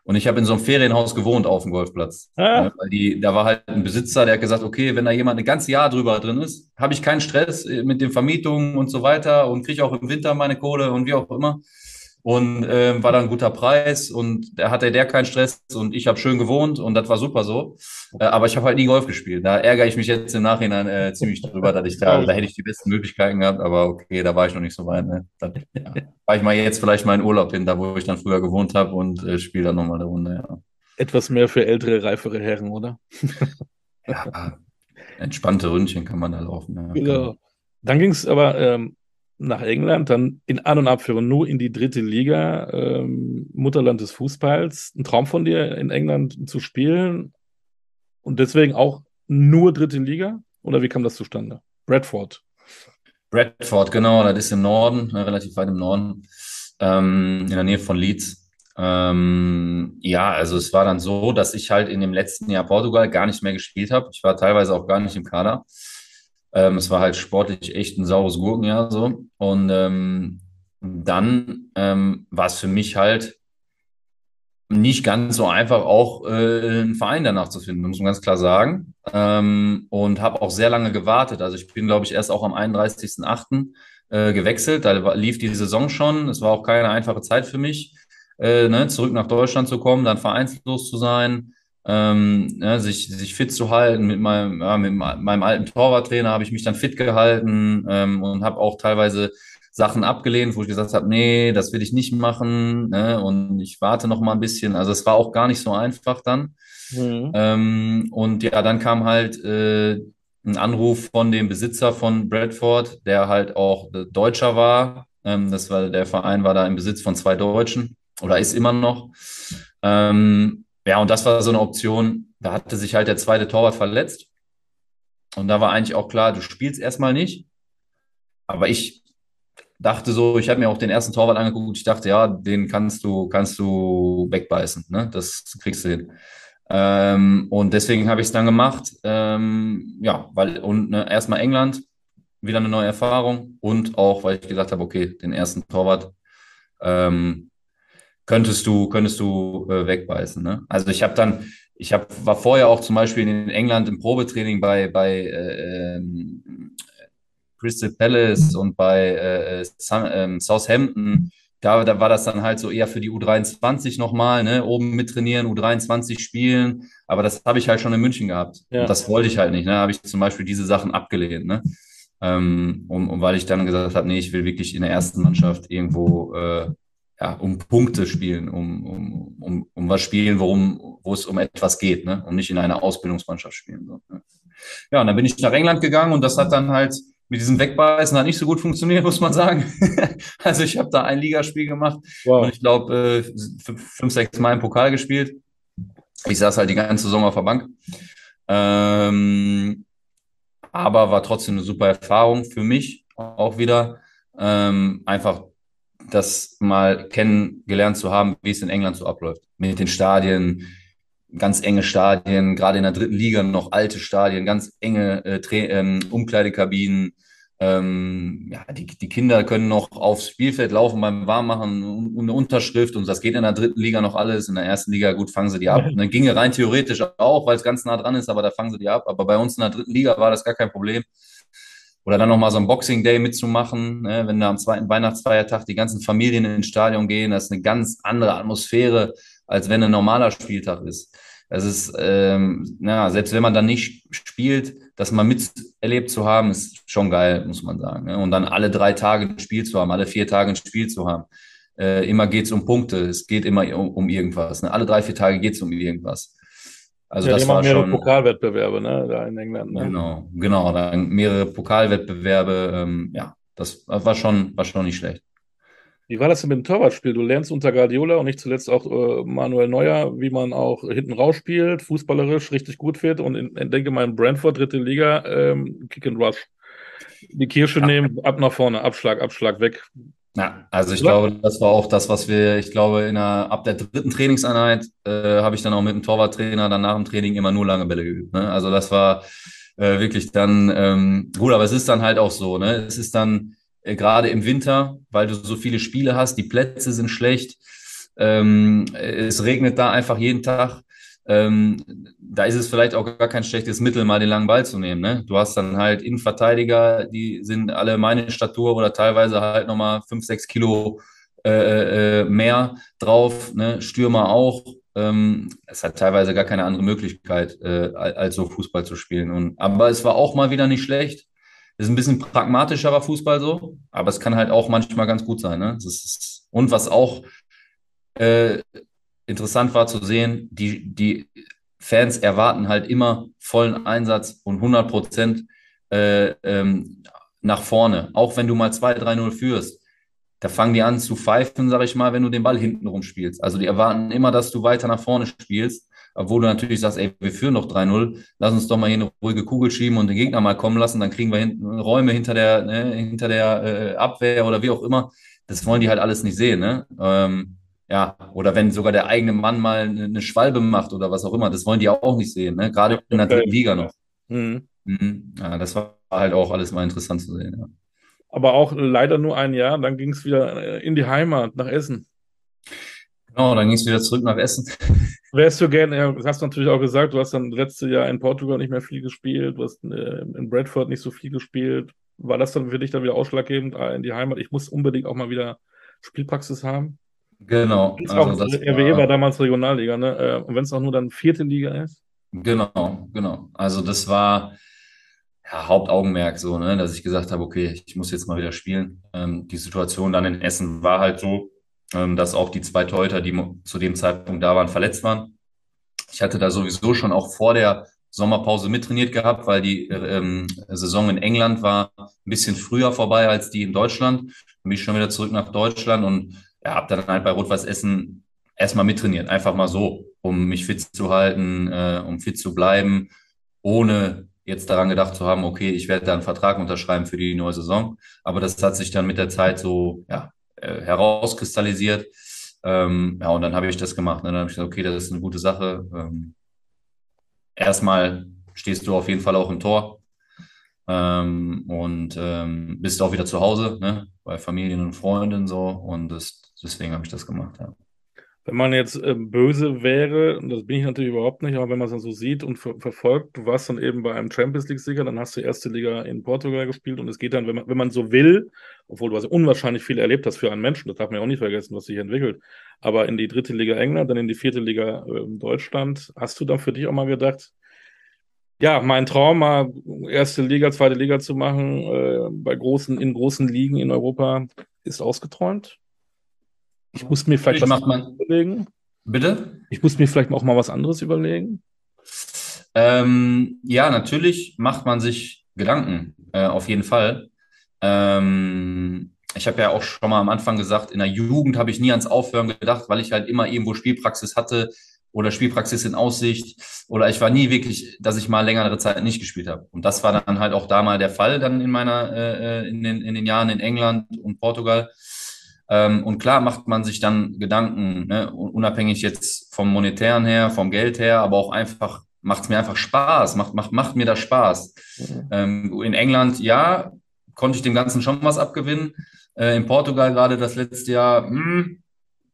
Und ich habe in so einem Ferienhaus gewohnt auf dem Golfplatz. Ah. Ne? Weil die, da war halt ein Besitzer, der hat gesagt, okay, wenn da jemand ein ganzes Jahr drüber drin ist, habe ich keinen Stress mit den Vermietungen und so weiter und kriege auch im Winter meine Kohle und wie auch immer. Und äh, war dann ein guter Preis und da hatte der keinen Stress und ich habe schön gewohnt und das war super so. Äh, aber ich habe halt nie Golf gespielt. Da ärgere ich mich jetzt im Nachhinein äh, ziemlich drüber, dass ich da, da hätte ich die besten Möglichkeiten gehabt, aber okay, da war ich noch nicht so weit. Ne? Da ja, war ich mal jetzt vielleicht mal in Urlaub hin, da wo ich dann früher gewohnt habe und äh, spiele dann nochmal eine Runde. Ja. Etwas mehr für ältere, reifere Herren, oder? ja, entspannte Ründchen kann man da laufen. Ja. Genau. Dann ging es aber ähm, nach England, dann in An- und Abführung nur in die dritte Liga, ähm, Mutterland des Fußballs. Ein Traum von dir, in England zu spielen und deswegen auch nur dritte Liga? Oder wie kam das zustande? Bradford. Bradford, genau, das ist im Norden, ne, relativ weit im Norden, ähm, in der Nähe von Leeds. Ähm, ja, also es war dann so, dass ich halt in dem letzten Jahr Portugal gar nicht mehr gespielt habe. Ich war teilweise auch gar nicht im Kader. Ähm, es war halt sportlich echt ein saures Gurkenjahr so. Und ähm, dann ähm, war es für mich halt nicht ganz so einfach, auch äh, einen Verein danach zu finden, muss man ganz klar sagen. Ähm, und habe auch sehr lange gewartet. Also ich bin, glaube ich, erst auch am 31.08. Äh, gewechselt. Da lief die Saison schon. Es war auch keine einfache Zeit für mich, äh, ne, zurück nach Deutschland zu kommen, dann vereinslos zu sein ähm, ja, sich, sich fit zu halten. Mit meinem, ja, mit meinem alten Torwarttrainer habe ich mich dann fit gehalten ähm, und habe auch teilweise Sachen abgelehnt, wo ich gesagt habe, nee, das will ich nicht machen ne? und ich warte noch mal ein bisschen. Also es war auch gar nicht so einfach dann. Mhm. Ähm, und ja, dann kam halt äh, ein Anruf von dem Besitzer von Bradford, der halt auch Deutscher war. Ähm, das war der Verein war da im Besitz von zwei Deutschen oder ist immer noch. Ähm, ja, und das war so eine Option. Da hatte sich halt der zweite Torwart verletzt. Und da war eigentlich auch klar, du spielst erstmal nicht. Aber ich dachte so, ich habe mir auch den ersten Torwart angeguckt. Ich dachte, ja, den kannst du, kannst du wegbeißen. Ne? Das kriegst du hin. Ähm, und deswegen habe ich es dann gemacht. Ähm, ja, weil, und ne, erstmal England, wieder eine neue Erfahrung. Und auch, weil ich gesagt habe, okay, den ersten Torwart ähm, könntest du, könntest du äh, wegbeißen. Ne? Also ich habe dann, ich hab, war vorher auch zum Beispiel in England im Probetraining bei, bei äh, ähm, Crystal Palace und bei äh, äh, Southampton. Da, da war das dann halt so eher für die U23 nochmal, ne? oben mittrainieren, U23 spielen. Aber das habe ich halt schon in München gehabt. Ja. Und das wollte ich halt nicht. Ne? habe ich zum Beispiel diese Sachen abgelehnt. Ne? Ähm, um, um, weil ich dann gesagt habe, nee, ich will wirklich in der ersten Mannschaft irgendwo äh, ja, um Punkte spielen, um, um, um, um was spielen, worum, wo es um etwas geht, ne? Und nicht in einer Ausbildungsmannschaft spielen. So, ne? Ja, und dann bin ich nach England gegangen und das hat dann halt mit diesem Wegbeißen hat nicht so gut funktioniert, muss man sagen. also ich habe da ein Ligaspiel gemacht wow. und ich glaube äh, fünf, sechs Mal im Pokal gespielt. Ich saß halt die ganze Saison auf der Bank. Ähm, aber war trotzdem eine super Erfahrung für mich auch wieder. Ähm, einfach das mal kennengelernt zu haben, wie es in England so abläuft. Mit den Stadien, ganz enge Stadien, gerade in der dritten Liga noch alte Stadien, ganz enge äh, ähm, Umkleidekabinen. Ähm, ja, die, die Kinder können noch aufs Spielfeld laufen beim Warmmachen und eine Unterschrift und das geht in der dritten Liga noch alles. In der ersten Liga, gut, fangen sie die ab. Und dann ginge rein theoretisch auch, weil es ganz nah dran ist, aber da fangen sie die ab. Aber bei uns in der dritten Liga war das gar kein Problem. Oder dann nochmal so ein Boxing Day mitzumachen, ne? wenn da am zweiten Weihnachtsfeiertag die ganzen Familien ins Stadion gehen, das ist eine ganz andere Atmosphäre, als wenn ein normaler Spieltag ist. Das ist, ähm, na, selbst wenn man dann nicht spielt, das mal miterlebt zu haben, ist schon geil, muss man sagen. Ne? Und dann alle drei Tage ein Spiel zu haben, alle vier Tage ein Spiel zu haben. Äh, immer geht es um Punkte, es geht immer um, um irgendwas. Ne? Alle drei, vier Tage geht es um irgendwas. Also ja, das war mehrere schon Pokalwettbewerbe, ne, da in England. Ne? Genau, genau, da mehrere Pokalwettbewerbe. Ähm, ja, das war schon, war schon nicht schlecht. Wie war das denn mit dem Torwartspiel? Du lernst unter Guardiola und nicht zuletzt auch äh, Manuel Neuer, wie man auch hinten raus spielt, fußballerisch richtig gut wird und in, in, denke mal in Brentford, dritte Liga, ähm, Kick and Rush. Die Kirsche ja. nehmen, ab nach vorne, Abschlag, Abschlag weg. Ja, also ich glaube, das war auch das, was wir, ich glaube, in der, ab der dritten Trainingseinheit äh, habe ich dann auch mit dem Torwarttrainer dann nach dem Training immer nur lange Bälle geübt. Ne? Also das war äh, wirklich dann ähm, gut, aber es ist dann halt auch so, ne? Es ist dann äh, gerade im Winter, weil du so viele Spiele hast, die Plätze sind schlecht, ähm, es regnet da einfach jeden Tag. Ähm, da ist es vielleicht auch gar kein schlechtes Mittel, mal den langen Ball zu nehmen. Ne? Du hast dann halt Innenverteidiger, die sind alle meine Statur oder teilweise halt nochmal fünf, sechs Kilo äh, äh, mehr drauf, ne? Stürmer auch. Ähm, es hat teilweise gar keine andere Möglichkeit, äh, als so Fußball zu spielen. Und, aber es war auch mal wieder nicht schlecht. Es ist ein bisschen pragmatischerer Fußball so, aber es kann halt auch manchmal ganz gut sein. Ne? Ist, und was auch äh, interessant war zu sehen, die, die Fans erwarten halt immer vollen Einsatz und 100 Prozent äh, ähm, nach vorne. Auch wenn du mal 2-3-0 führst, da fangen die an zu pfeifen, sag ich mal, wenn du den Ball hinten rumspielst. Also die erwarten immer, dass du weiter nach vorne spielst, obwohl du natürlich sagst, ey, wir führen noch 3-0, lass uns doch mal hier eine ruhige Kugel schieben und den Gegner mal kommen lassen, dann kriegen wir hinten Räume hinter der, ne, hinter der äh, Abwehr oder wie auch immer. Das wollen die halt alles nicht sehen, ne? Ähm, ja, oder wenn sogar der eigene Mann mal eine Schwalbe macht oder was auch immer, das wollen die auch nicht sehen, ne? Gerade in der dritten Liga noch. Mhm. Mhm. Ja, das war halt auch alles mal interessant zu sehen, ja. Aber auch leider nur ein Jahr, dann ging es wieder äh, in die Heimat, nach Essen. Genau, dann ging es wieder zurück nach Essen. Wärst du gerne, das hast du natürlich auch gesagt, du hast dann letztes Jahr in Portugal nicht mehr viel gespielt, du hast äh, in Bradford nicht so viel gespielt. War das dann für dich dann wieder ausschlaggebend äh, in die Heimat? Ich muss unbedingt auch mal wieder Spielpraxis haben. Genau. Also auch, das RWE war, war damals Regionalliga, ne? Äh, und wenn es auch nur dann vierte Liga ist? Genau, genau. Also das war ja, Hauptaugenmerk so, ne, dass ich gesagt habe, okay, ich muss jetzt mal wieder spielen. Ähm, die Situation dann in Essen war halt so, ähm, dass auch die zwei Torhüter, die zu dem Zeitpunkt da waren, verletzt waren. Ich hatte da sowieso schon auch vor der Sommerpause mittrainiert gehabt, weil die ähm, Saison in England war ein bisschen früher vorbei als die in Deutschland. Dann bin ich schon wieder zurück nach Deutschland und ja, habe dann halt bei Rot-Weiß Essen erstmal mittrainiert, einfach mal so, um mich fit zu halten, äh, um fit zu bleiben, ohne jetzt daran gedacht zu haben, okay, ich werde da einen Vertrag unterschreiben für die neue Saison. Aber das hat sich dann mit der Zeit so ja, äh, herauskristallisiert. Ähm, ja, und dann habe ich das gemacht. Und dann habe ich gesagt, okay, das ist eine gute Sache. Ähm, erstmal stehst du auf jeden Fall auch im Tor ähm, und ähm, bist auch wieder zu Hause, ne, bei Familien und Freunden so. Und das, deswegen habe ich das gemacht, ja. Wenn man jetzt äh, böse wäre, und das bin ich natürlich überhaupt nicht, aber wenn man es dann so sieht und ver verfolgt, du warst dann eben bei einem Champions League-Sieger, dann hast du erste Liga in Portugal gespielt und es geht dann, wenn man, wenn man so will, obwohl du also unwahrscheinlich viel erlebt hast für einen Menschen, das darf man ja auch nicht vergessen, was sich entwickelt, aber in die dritte Liga England, dann in die vierte Liga äh, Deutschland, hast du dann für dich auch mal gedacht, ja, mein Traum, mal erste Liga, zweite Liga zu machen, äh, bei großen, in großen Ligen in Europa, ist ausgeträumt? Ich muss mir vielleicht was anderes überlegen. Bitte? Ich muss mir vielleicht auch mal was anderes überlegen. Ähm, ja, natürlich macht man sich Gedanken, äh, auf jeden Fall. Ähm, ich habe ja auch schon mal am Anfang gesagt, in der Jugend habe ich nie ans Aufhören gedacht, weil ich halt immer irgendwo Spielpraxis hatte oder Spielpraxis in Aussicht oder ich war nie wirklich, dass ich mal längere Zeit nicht gespielt habe. Und das war dann halt auch da mal der Fall dann in meiner, äh, äh in, den, in den Jahren in England und Portugal. Ähm, und klar macht man sich dann Gedanken, ne, unabhängig jetzt vom monetären her, vom Geld her, aber auch einfach macht es mir einfach Spaß, macht, macht, macht mir das Spaß. Mhm. Ähm, in England, ja, konnte ich dem Ganzen schon was abgewinnen. Äh, in Portugal gerade das letzte Jahr, mh, hm,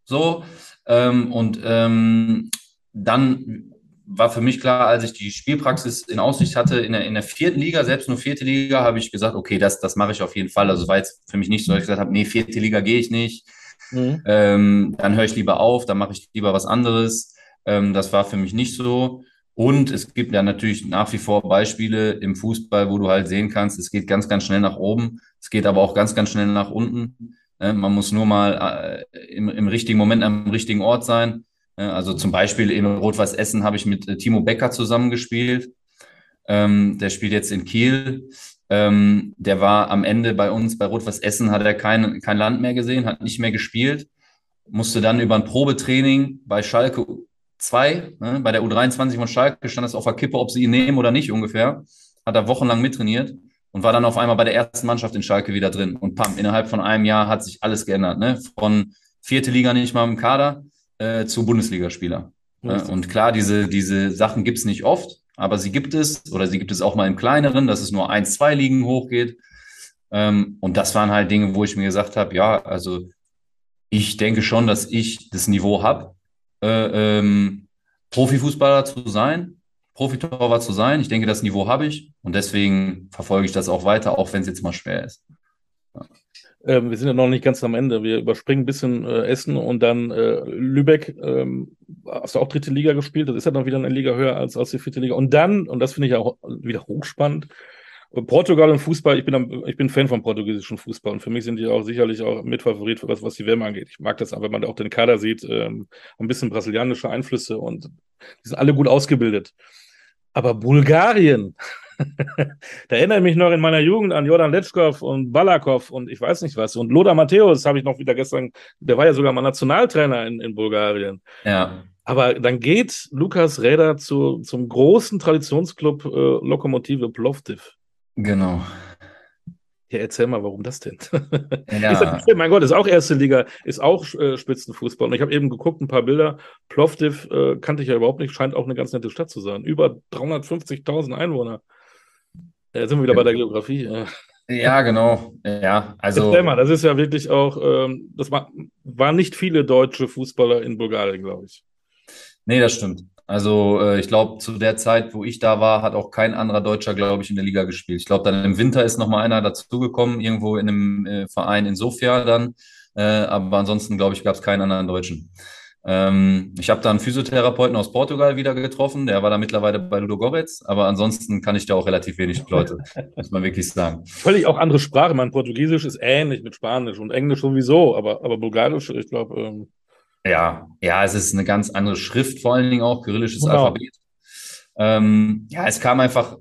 so. Ähm, und ähm, dann war für mich klar, als ich die Spielpraxis in Aussicht hatte, in der, in der vierten Liga, selbst nur vierte Liga, habe ich gesagt, okay, das, das mache ich auf jeden Fall. Also war jetzt für mich nicht so, dass ich gesagt habe, nee, vierte Liga gehe ich nicht. Mhm. Ähm, dann höre ich lieber auf, dann mache ich lieber was anderes. Ähm, das war für mich nicht so. Und es gibt ja natürlich nach wie vor Beispiele im Fußball, wo du halt sehen kannst, es geht ganz, ganz schnell nach oben. Es geht aber auch ganz, ganz schnell nach unten. Äh, man muss nur mal äh, im, im richtigen Moment am richtigen Ort sein. Also zum Beispiel in Rot-Weiß Essen habe ich mit äh, Timo Becker zusammengespielt. Ähm, der spielt jetzt in Kiel. Ähm, der war am Ende bei uns bei Rot-Weiß Essen, hat er kein, kein Land mehr gesehen, hat nicht mehr gespielt. Musste dann über ein Probetraining bei Schalke 2, ne, bei der U23 von Schalke, stand es auf der Kippe, ob sie ihn nehmen oder nicht ungefähr. Hat er wochenlang mittrainiert und war dann auf einmal bei der ersten Mannschaft in Schalke wieder drin. Und pam, innerhalb von einem Jahr hat sich alles geändert. Ne? Von vierte Liga nicht mal im Kader äh, zu Bundesligaspieler. Ja. Und klar, diese, diese Sachen gibt es nicht oft, aber sie gibt es oder sie gibt es auch mal im kleineren, dass es nur ein, zwei Ligen hochgeht. Ähm, und das waren halt Dinge, wo ich mir gesagt habe, ja, also ich denke schon, dass ich das Niveau habe, äh, ähm, Profifußballer zu sein, Profitorwart zu sein. Ich denke, das Niveau habe ich und deswegen verfolge ich das auch weiter, auch wenn es jetzt mal schwer ist. Ähm, wir sind ja noch nicht ganz am Ende. Wir überspringen ein bisschen äh, Essen und dann äh, Lübeck. Ähm, hast du auch dritte Liga gespielt? Das ist ja dann wieder eine Liga höher als, als die vierte Liga. Und dann, und das finde ich auch wieder hochspannend, Portugal und Fußball, ich bin, am, ich bin Fan vom portugiesischen Fußball und für mich sind die auch sicherlich auch Mitfavorit was, was die WM angeht. Ich mag das, wenn man auch den Kader sieht, ähm, ein bisschen brasilianische Einflüsse und die sind alle gut ausgebildet. Aber Bulgarien, da erinnere ich mich noch in meiner Jugend an Jordan Letschkow und Balakov und ich weiß nicht was. Und Lothar Matthäus habe ich noch wieder gestern, der war ja sogar mal Nationaltrainer in, in Bulgarien. Ja. Aber dann geht Lukas Räder zu, zum großen Traditionsclub äh, Lokomotive Plovdiv. Genau. Ja, erzähl mal, warum das denn? Ja. ist das, mein Gott, ist auch erste Liga, ist auch äh, Spitzenfußball. Und ich habe eben geguckt, ein paar Bilder. Plovdiv äh, kannte ich ja überhaupt nicht, scheint auch eine ganz nette Stadt zu sein. Über 350.000 Einwohner. Jetzt sind wir wieder bei der Geografie. Ja, genau. Ja, also. Erzähl mal, das ist ja wirklich auch, ähm, das war, waren nicht viele deutsche Fußballer in Bulgarien, glaube ich. Nee, das stimmt. Also äh, ich glaube, zu der Zeit, wo ich da war, hat auch kein anderer Deutscher, glaube ich, in der Liga gespielt. Ich glaube, dann im Winter ist noch mal einer dazugekommen, irgendwo in einem äh, Verein in Sofia dann. Äh, aber ansonsten, glaube ich, gab es keinen anderen Deutschen. Ähm, ich habe da einen Physiotherapeuten aus Portugal wieder getroffen, der war da mittlerweile bei Ludo Goretz, aber ansonsten kann ich da auch relativ wenig Leute, muss man wirklich sagen. Völlig auch andere Sprache. Mein Portugiesisch ist ähnlich mit Spanisch und Englisch sowieso, aber, aber Bulgarisch, ich glaube, ähm, ja, ja, es ist eine ganz andere Schrift, vor allen Dingen auch kyrillisches genau. Alphabet. Ähm, ja, es kam einfach,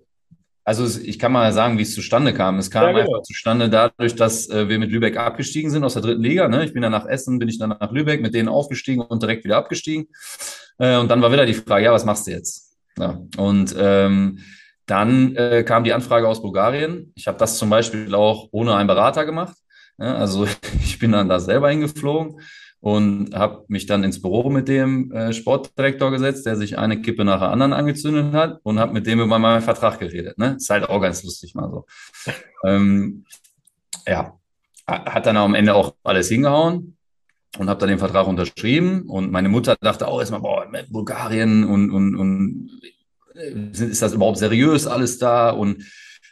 also ich kann mal sagen, wie es zustande kam. Es kam ja, genau. einfach zustande dadurch, dass äh, wir mit Lübeck abgestiegen sind aus der dritten Liga. Ne? Ich bin dann nach Essen, bin ich dann nach Lübeck mit denen aufgestiegen und direkt wieder abgestiegen. Äh, und dann war wieder die Frage, ja, was machst du jetzt? Ja, und ähm, dann äh, kam die Anfrage aus Bulgarien. Ich habe das zum Beispiel auch ohne einen Berater gemacht. Ja, also ich bin dann da selber hingeflogen und habe mich dann ins Büro mit dem äh, Sportdirektor gesetzt, der sich eine Kippe nach der anderen angezündet hat und habe mit dem über meinen Vertrag geredet. Ne? Ist halt auch ganz lustig mal so. ähm, ja, hat dann am Ende auch alles hingehauen und habe dann den Vertrag unterschrieben und meine Mutter dachte auch erstmal, boah, Bulgarien und, und, und äh, ist das überhaupt seriös alles da und,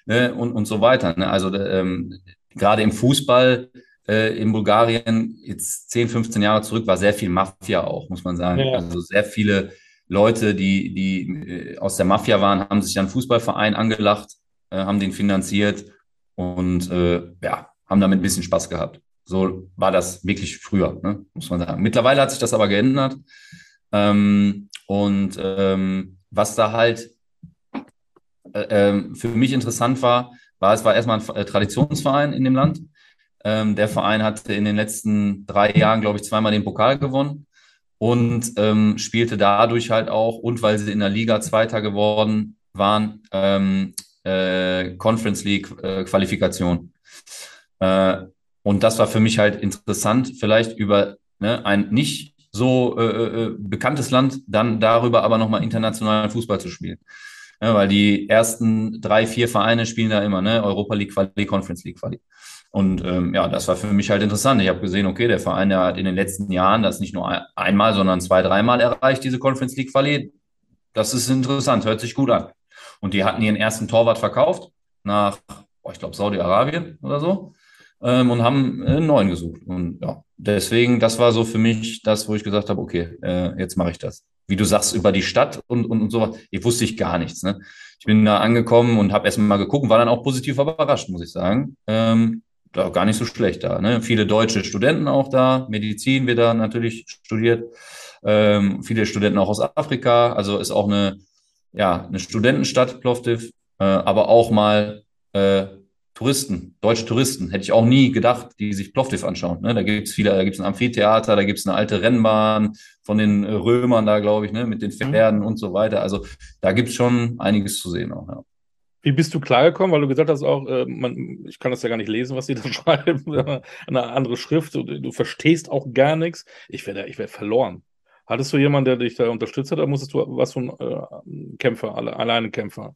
ne, und, und so weiter. Ne? Also ähm, gerade im Fußball äh, in Bulgarien jetzt 10, 15 Jahre zurück war sehr viel Mafia auch, muss man sagen. Ja. Also sehr viele Leute, die, die äh, aus der Mafia waren, haben sich einen Fußballverein angelacht, äh, haben den finanziert und äh, ja, haben damit ein bisschen Spaß gehabt. So war das wirklich früher, ne? muss man sagen. Mittlerweile hat sich das aber geändert. Ähm, und ähm, was da halt äh, ähm, für mich interessant war, war, es war erstmal ein Traditionsverein in dem Land. Ähm, der Verein hatte in den letzten drei Jahren, glaube ich, zweimal den Pokal gewonnen und ähm, spielte dadurch halt auch, und weil sie in der Liga Zweiter geworden waren, ähm, äh, Conference League äh, Qualifikation. Äh, und das war für mich halt interessant, vielleicht über ne, ein nicht so äh, äh bekanntes Land, dann darüber aber nochmal internationalen Fußball zu spielen. Ja, weil die ersten drei, vier Vereine spielen da immer, ne? Europa League Quali, Conference League Quali. Und ähm, ja, das war für mich halt interessant. Ich habe gesehen, okay, der Verein, der hat in den letzten Jahren das nicht nur einmal, sondern zwei, dreimal erreicht, diese Conference League Quali. Das ist interessant, hört sich gut an. Und die hatten ihren ersten Torwart verkauft nach, oh, ich glaube, Saudi-Arabien oder so ähm, und haben einen neuen gesucht. Und ja, deswegen, das war so für mich das, wo ich gesagt habe, okay, äh, jetzt mache ich das. Wie du sagst, über die Stadt und, und, und sowas, ich wusste ich gar nichts. Ne? Ich bin da angekommen und habe erstmal mal geguckt war dann auch positiv überrascht, muss ich sagen. Ähm, da gar nicht so schlecht da. Ne? Viele deutsche Studenten auch da, Medizin wird da natürlich studiert, ähm, viele Studenten auch aus Afrika, also ist auch eine, ja, eine Studentenstadt, Plovdiv, äh, aber auch mal äh, Touristen, deutsche Touristen, hätte ich auch nie gedacht, die sich Plovdiv anschauen. Ne? Da gibt's viele, da gibt's ein Amphitheater, da gibt's eine alte Rennbahn von den Römern da, glaube ich, ne? mit den. Pferden mhm. und so weiter. Also da gibt's schon einiges zu sehen auch. Ja. Wie bist du klargekommen? Weil du gesagt hast auch, äh, man, ich kann das ja gar nicht lesen, was sie da schreiben, eine andere Schrift, du, du verstehst auch gar nichts. Ich werde ich werd verloren. Hattest du jemanden, der dich da unterstützt hat, oder musstest du was von äh, Kämpfer, alle, alleine Kämpfer?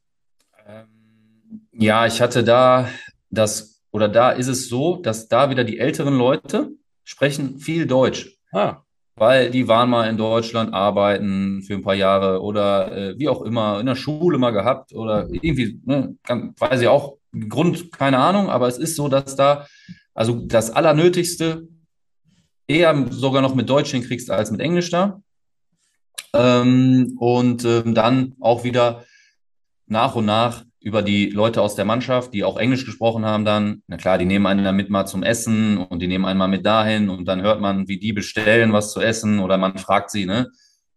Ähm, ja, ich hatte da das, oder da ist es so, dass da wieder die älteren Leute sprechen viel Deutsch. Ah weil die waren mal in Deutschland arbeiten für ein paar Jahre oder äh, wie auch immer, in der Schule mal gehabt oder irgendwie, ne, kann, weiß ich auch, Grund, keine Ahnung, aber es ist so, dass da Also das Allernötigste eher sogar noch mit Deutsch hinkriegst als mit Englisch da. Ähm, und ähm, dann auch wieder nach und nach über die Leute aus der Mannschaft, die auch Englisch gesprochen haben, dann, na klar, die nehmen einen dann mit mal zum Essen und die nehmen einen mal mit dahin und dann hört man, wie die bestellen, was zu essen oder man fragt sie, ne?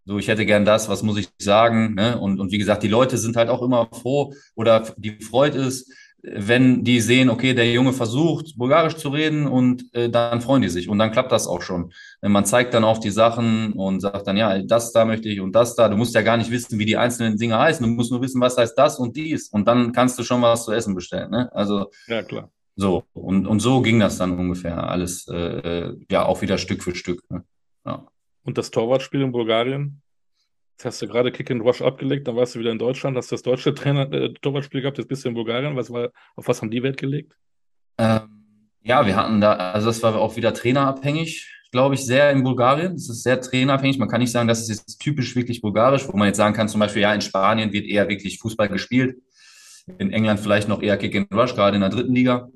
So, ich hätte gern das, was muss ich sagen, ne? Und, und wie gesagt, die Leute sind halt auch immer froh oder die Freude ist, wenn die sehen, okay, der Junge versucht, Bulgarisch zu reden und äh, dann freuen die sich und dann klappt das auch schon. Wenn man zeigt dann auch die Sachen und sagt dann, ja, das da möchte ich und das da. Du musst ja gar nicht wissen, wie die einzelnen Dinge heißen. Du musst nur wissen, was heißt das und dies. Und dann kannst du schon was zu essen bestellen. Ne? Also, ja, klar. So, und, und so ging das dann ungefähr alles, äh, äh ja, auch wieder Stück für Stück. Ne? Ja. Und das Torwartspiel in Bulgarien? Jetzt hast du gerade Kick and Rush abgelegt, dann warst du wieder in Deutschland, hast das deutsche Trainer, äh, Torwartspiel gehabt, jetzt bist du in Bulgarien. Was war, auf was haben die Wert gelegt? Ähm, ja, wir hatten da, also das war auch wieder trainerabhängig, glaube ich, sehr in Bulgarien. Es ist sehr trainerabhängig. Man kann nicht sagen, das ist jetzt typisch wirklich bulgarisch, wo man jetzt sagen kann, zum Beispiel, ja, in Spanien wird eher wirklich Fußball gespielt. In England vielleicht noch eher Kick and Rush, gerade in der dritten Liga.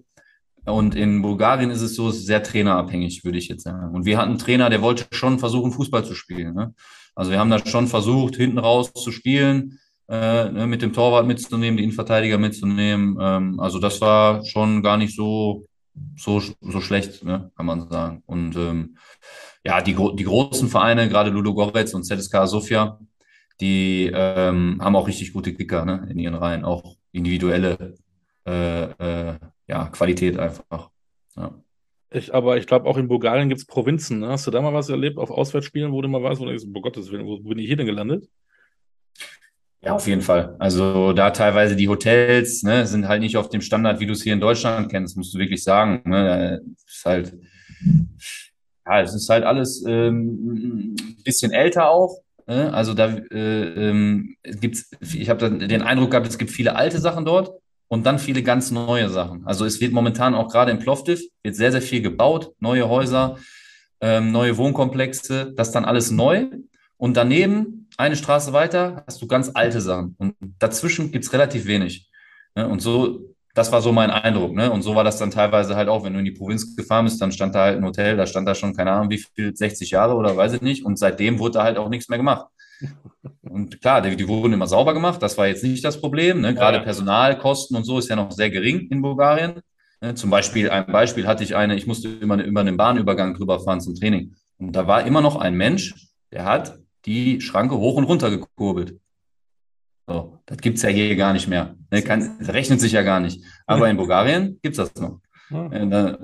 Und in Bulgarien ist es so sehr trainerabhängig, würde ich jetzt sagen. Und wir hatten einen Trainer, der wollte schon versuchen, Fußball zu spielen. Ne? Also wir haben da schon versucht, hinten raus zu spielen, äh, ne, mit dem Torwart mitzunehmen, die Innenverteidiger mitzunehmen. Ähm, also das war schon gar nicht so, so, so schlecht, ne, kann man sagen. Und ähm, ja, die, die großen Vereine, gerade Ludo Goretz und ZSK Sofia, die ähm, haben auch richtig gute Kicker ne, in ihren Reihen, auch individuelle äh, äh, ja, Qualität einfach. Ja. Ich, aber ich glaube, auch in Bulgarien gibt es Provinzen. Ne? Hast du da mal was erlebt auf Auswärtsspielen, wo du mal warst, wo du denkst, oh Gottes Willen, wo bin ich hier denn gelandet? Ja, auf jeden Fall. Also da teilweise die Hotels ne, sind halt nicht auf dem Standard, wie du es hier in Deutschland kennst, musst du wirklich sagen. Ne? Ist halt, ja, es ist halt alles ähm, ein bisschen älter auch. Ne? Also da äh, ähm, gibt's, ich habe den Eindruck gehabt, es gibt viele alte Sachen dort und dann viele ganz neue Sachen. Also es wird momentan auch gerade in Plovdiv wird sehr, sehr viel gebaut, neue Häuser, ähm, neue Wohnkomplexe, das dann alles neu. Und daneben, eine Straße weiter, hast du ganz alte Sachen. Und dazwischen gibt's relativ wenig. Ne? Und so, das war so mein Eindruck. Ne? Und so war das dann teilweise halt auch, wenn du in die Provinz gefahren bist, dann stand da halt ein Hotel, da stand da schon, keine Ahnung, wie viel, 60 Jahre oder weiß ich nicht. Und seitdem wurde da halt auch nichts mehr gemacht. Und klar, die, die, wurden immer sauber gemacht, das war jetzt nicht das Problem. Ne? Gerade ja, ja. Personalkosten und so ist ja noch sehr gering in Bulgarien. Ne? Zum Beispiel, ein Beispiel hatte ich eine, ich musste immer über einen Bahnübergang drüber fahren zum Training. Und da war immer noch ein Mensch, der hat die Schranke hoch und runter gekurbelt. So, das gibt es ja hier gar nicht mehr. Ne? Kann, rechnet sich ja gar nicht. Aber in Bulgarien gibt es das noch. Ja.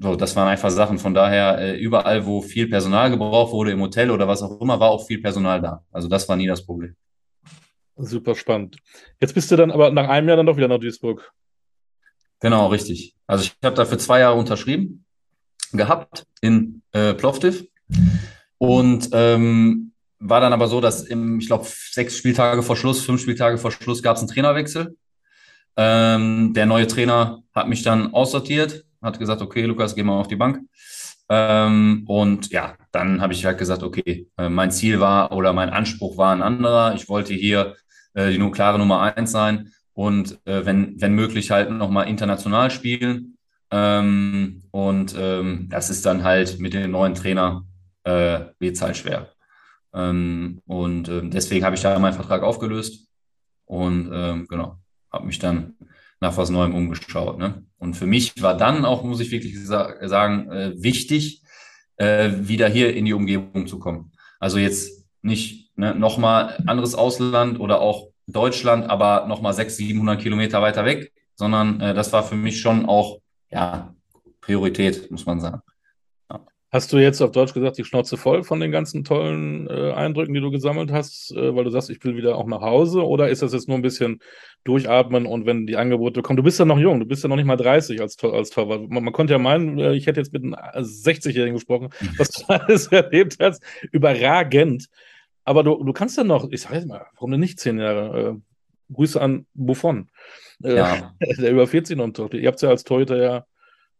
So, das waren einfach Sachen. Von daher, äh, überall, wo viel Personal gebraucht wurde, im Hotel oder was auch immer, war auch viel Personal da. Also das war nie das Problem. Super spannend. Jetzt bist du dann aber nach einem Jahr dann doch wieder nach Duisburg. Genau, richtig. Also ich habe da für zwei Jahre unterschrieben gehabt in äh, Plovdiv und ähm, war dann aber so, dass im, ich glaube, sechs Spieltage vor Schluss, fünf Spieltage vor Schluss gab es einen Trainerwechsel. Ähm, der neue Trainer hat mich dann aussortiert, hat gesagt, okay, Lukas, geh mal auf die Bank. Ähm, und ja, dann habe ich halt gesagt, okay, äh, mein Ziel war oder mein Anspruch war ein anderer. Ich wollte hier äh, die nur klare Nummer eins sein und äh, wenn, wenn möglich halt nochmal international spielen. Ähm, und ähm, das ist dann halt mit dem neuen Trainer äh, wird halt schwer. Ähm, und äh, deswegen habe ich da meinen Vertrag aufgelöst und ähm, genau, habe mich dann nach was Neuem umgeschaut. Ne? Und für mich war dann auch, muss ich wirklich sagen, äh, wichtig, äh, wieder hier in die Umgebung zu kommen. Also jetzt nicht ne, nochmal anderes Ausland oder auch Deutschland, aber nochmal 600, 700 Kilometer weiter weg, sondern äh, das war für mich schon auch ja, Priorität, muss man sagen. Hast du jetzt auf Deutsch gesagt die Schnauze voll von den ganzen tollen äh, Eindrücken, die du gesammelt hast, äh, weil du sagst, ich will wieder auch nach Hause? Oder ist das jetzt nur ein bisschen durchatmen und wenn die Angebote kommen? Du bist ja noch jung, du bist ja noch nicht mal 30 als, als Torwart. Man, man konnte ja meinen, äh, ich hätte jetzt mit einem 60-Jährigen gesprochen, was du alles erlebt hast. Überragend. Aber du, du kannst ja noch, ich sag jetzt mal, warum denn nicht zehn Jahre? Äh, Grüße an Buffon. Äh, ja. Der über 40 noch im Tor. Ihr habt ja als Torhüter ja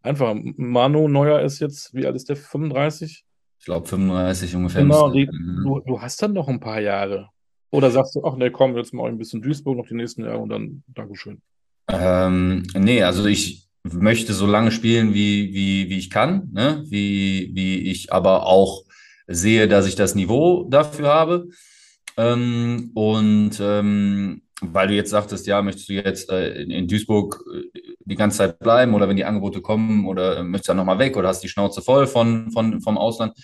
Einfach, Manu Neuer ist jetzt, wie alt ist der? 35? Ich glaube 35 ungefähr. Genau, die, mhm. du, du hast dann noch ein paar Jahre. Oder sagst du, ach ne, komm, jetzt mal ein bisschen Duisburg noch die nächsten Jahre und dann Dankeschön. Ähm, nee, also ich, möchte so lange spielen, wie, wie, wie ich kann, ne? wie, wie ich aber auch sehe, dass ich das Niveau dafür habe. Ähm, und ähm, weil du jetzt sagtest, ja, möchtest du jetzt äh, in, in, Duisburg äh, die ganze Zeit bleiben oder wenn die Angebote kommen oder möchtest du dann nochmal weg oder hast die Schnauze voll von, von, vom Ausland?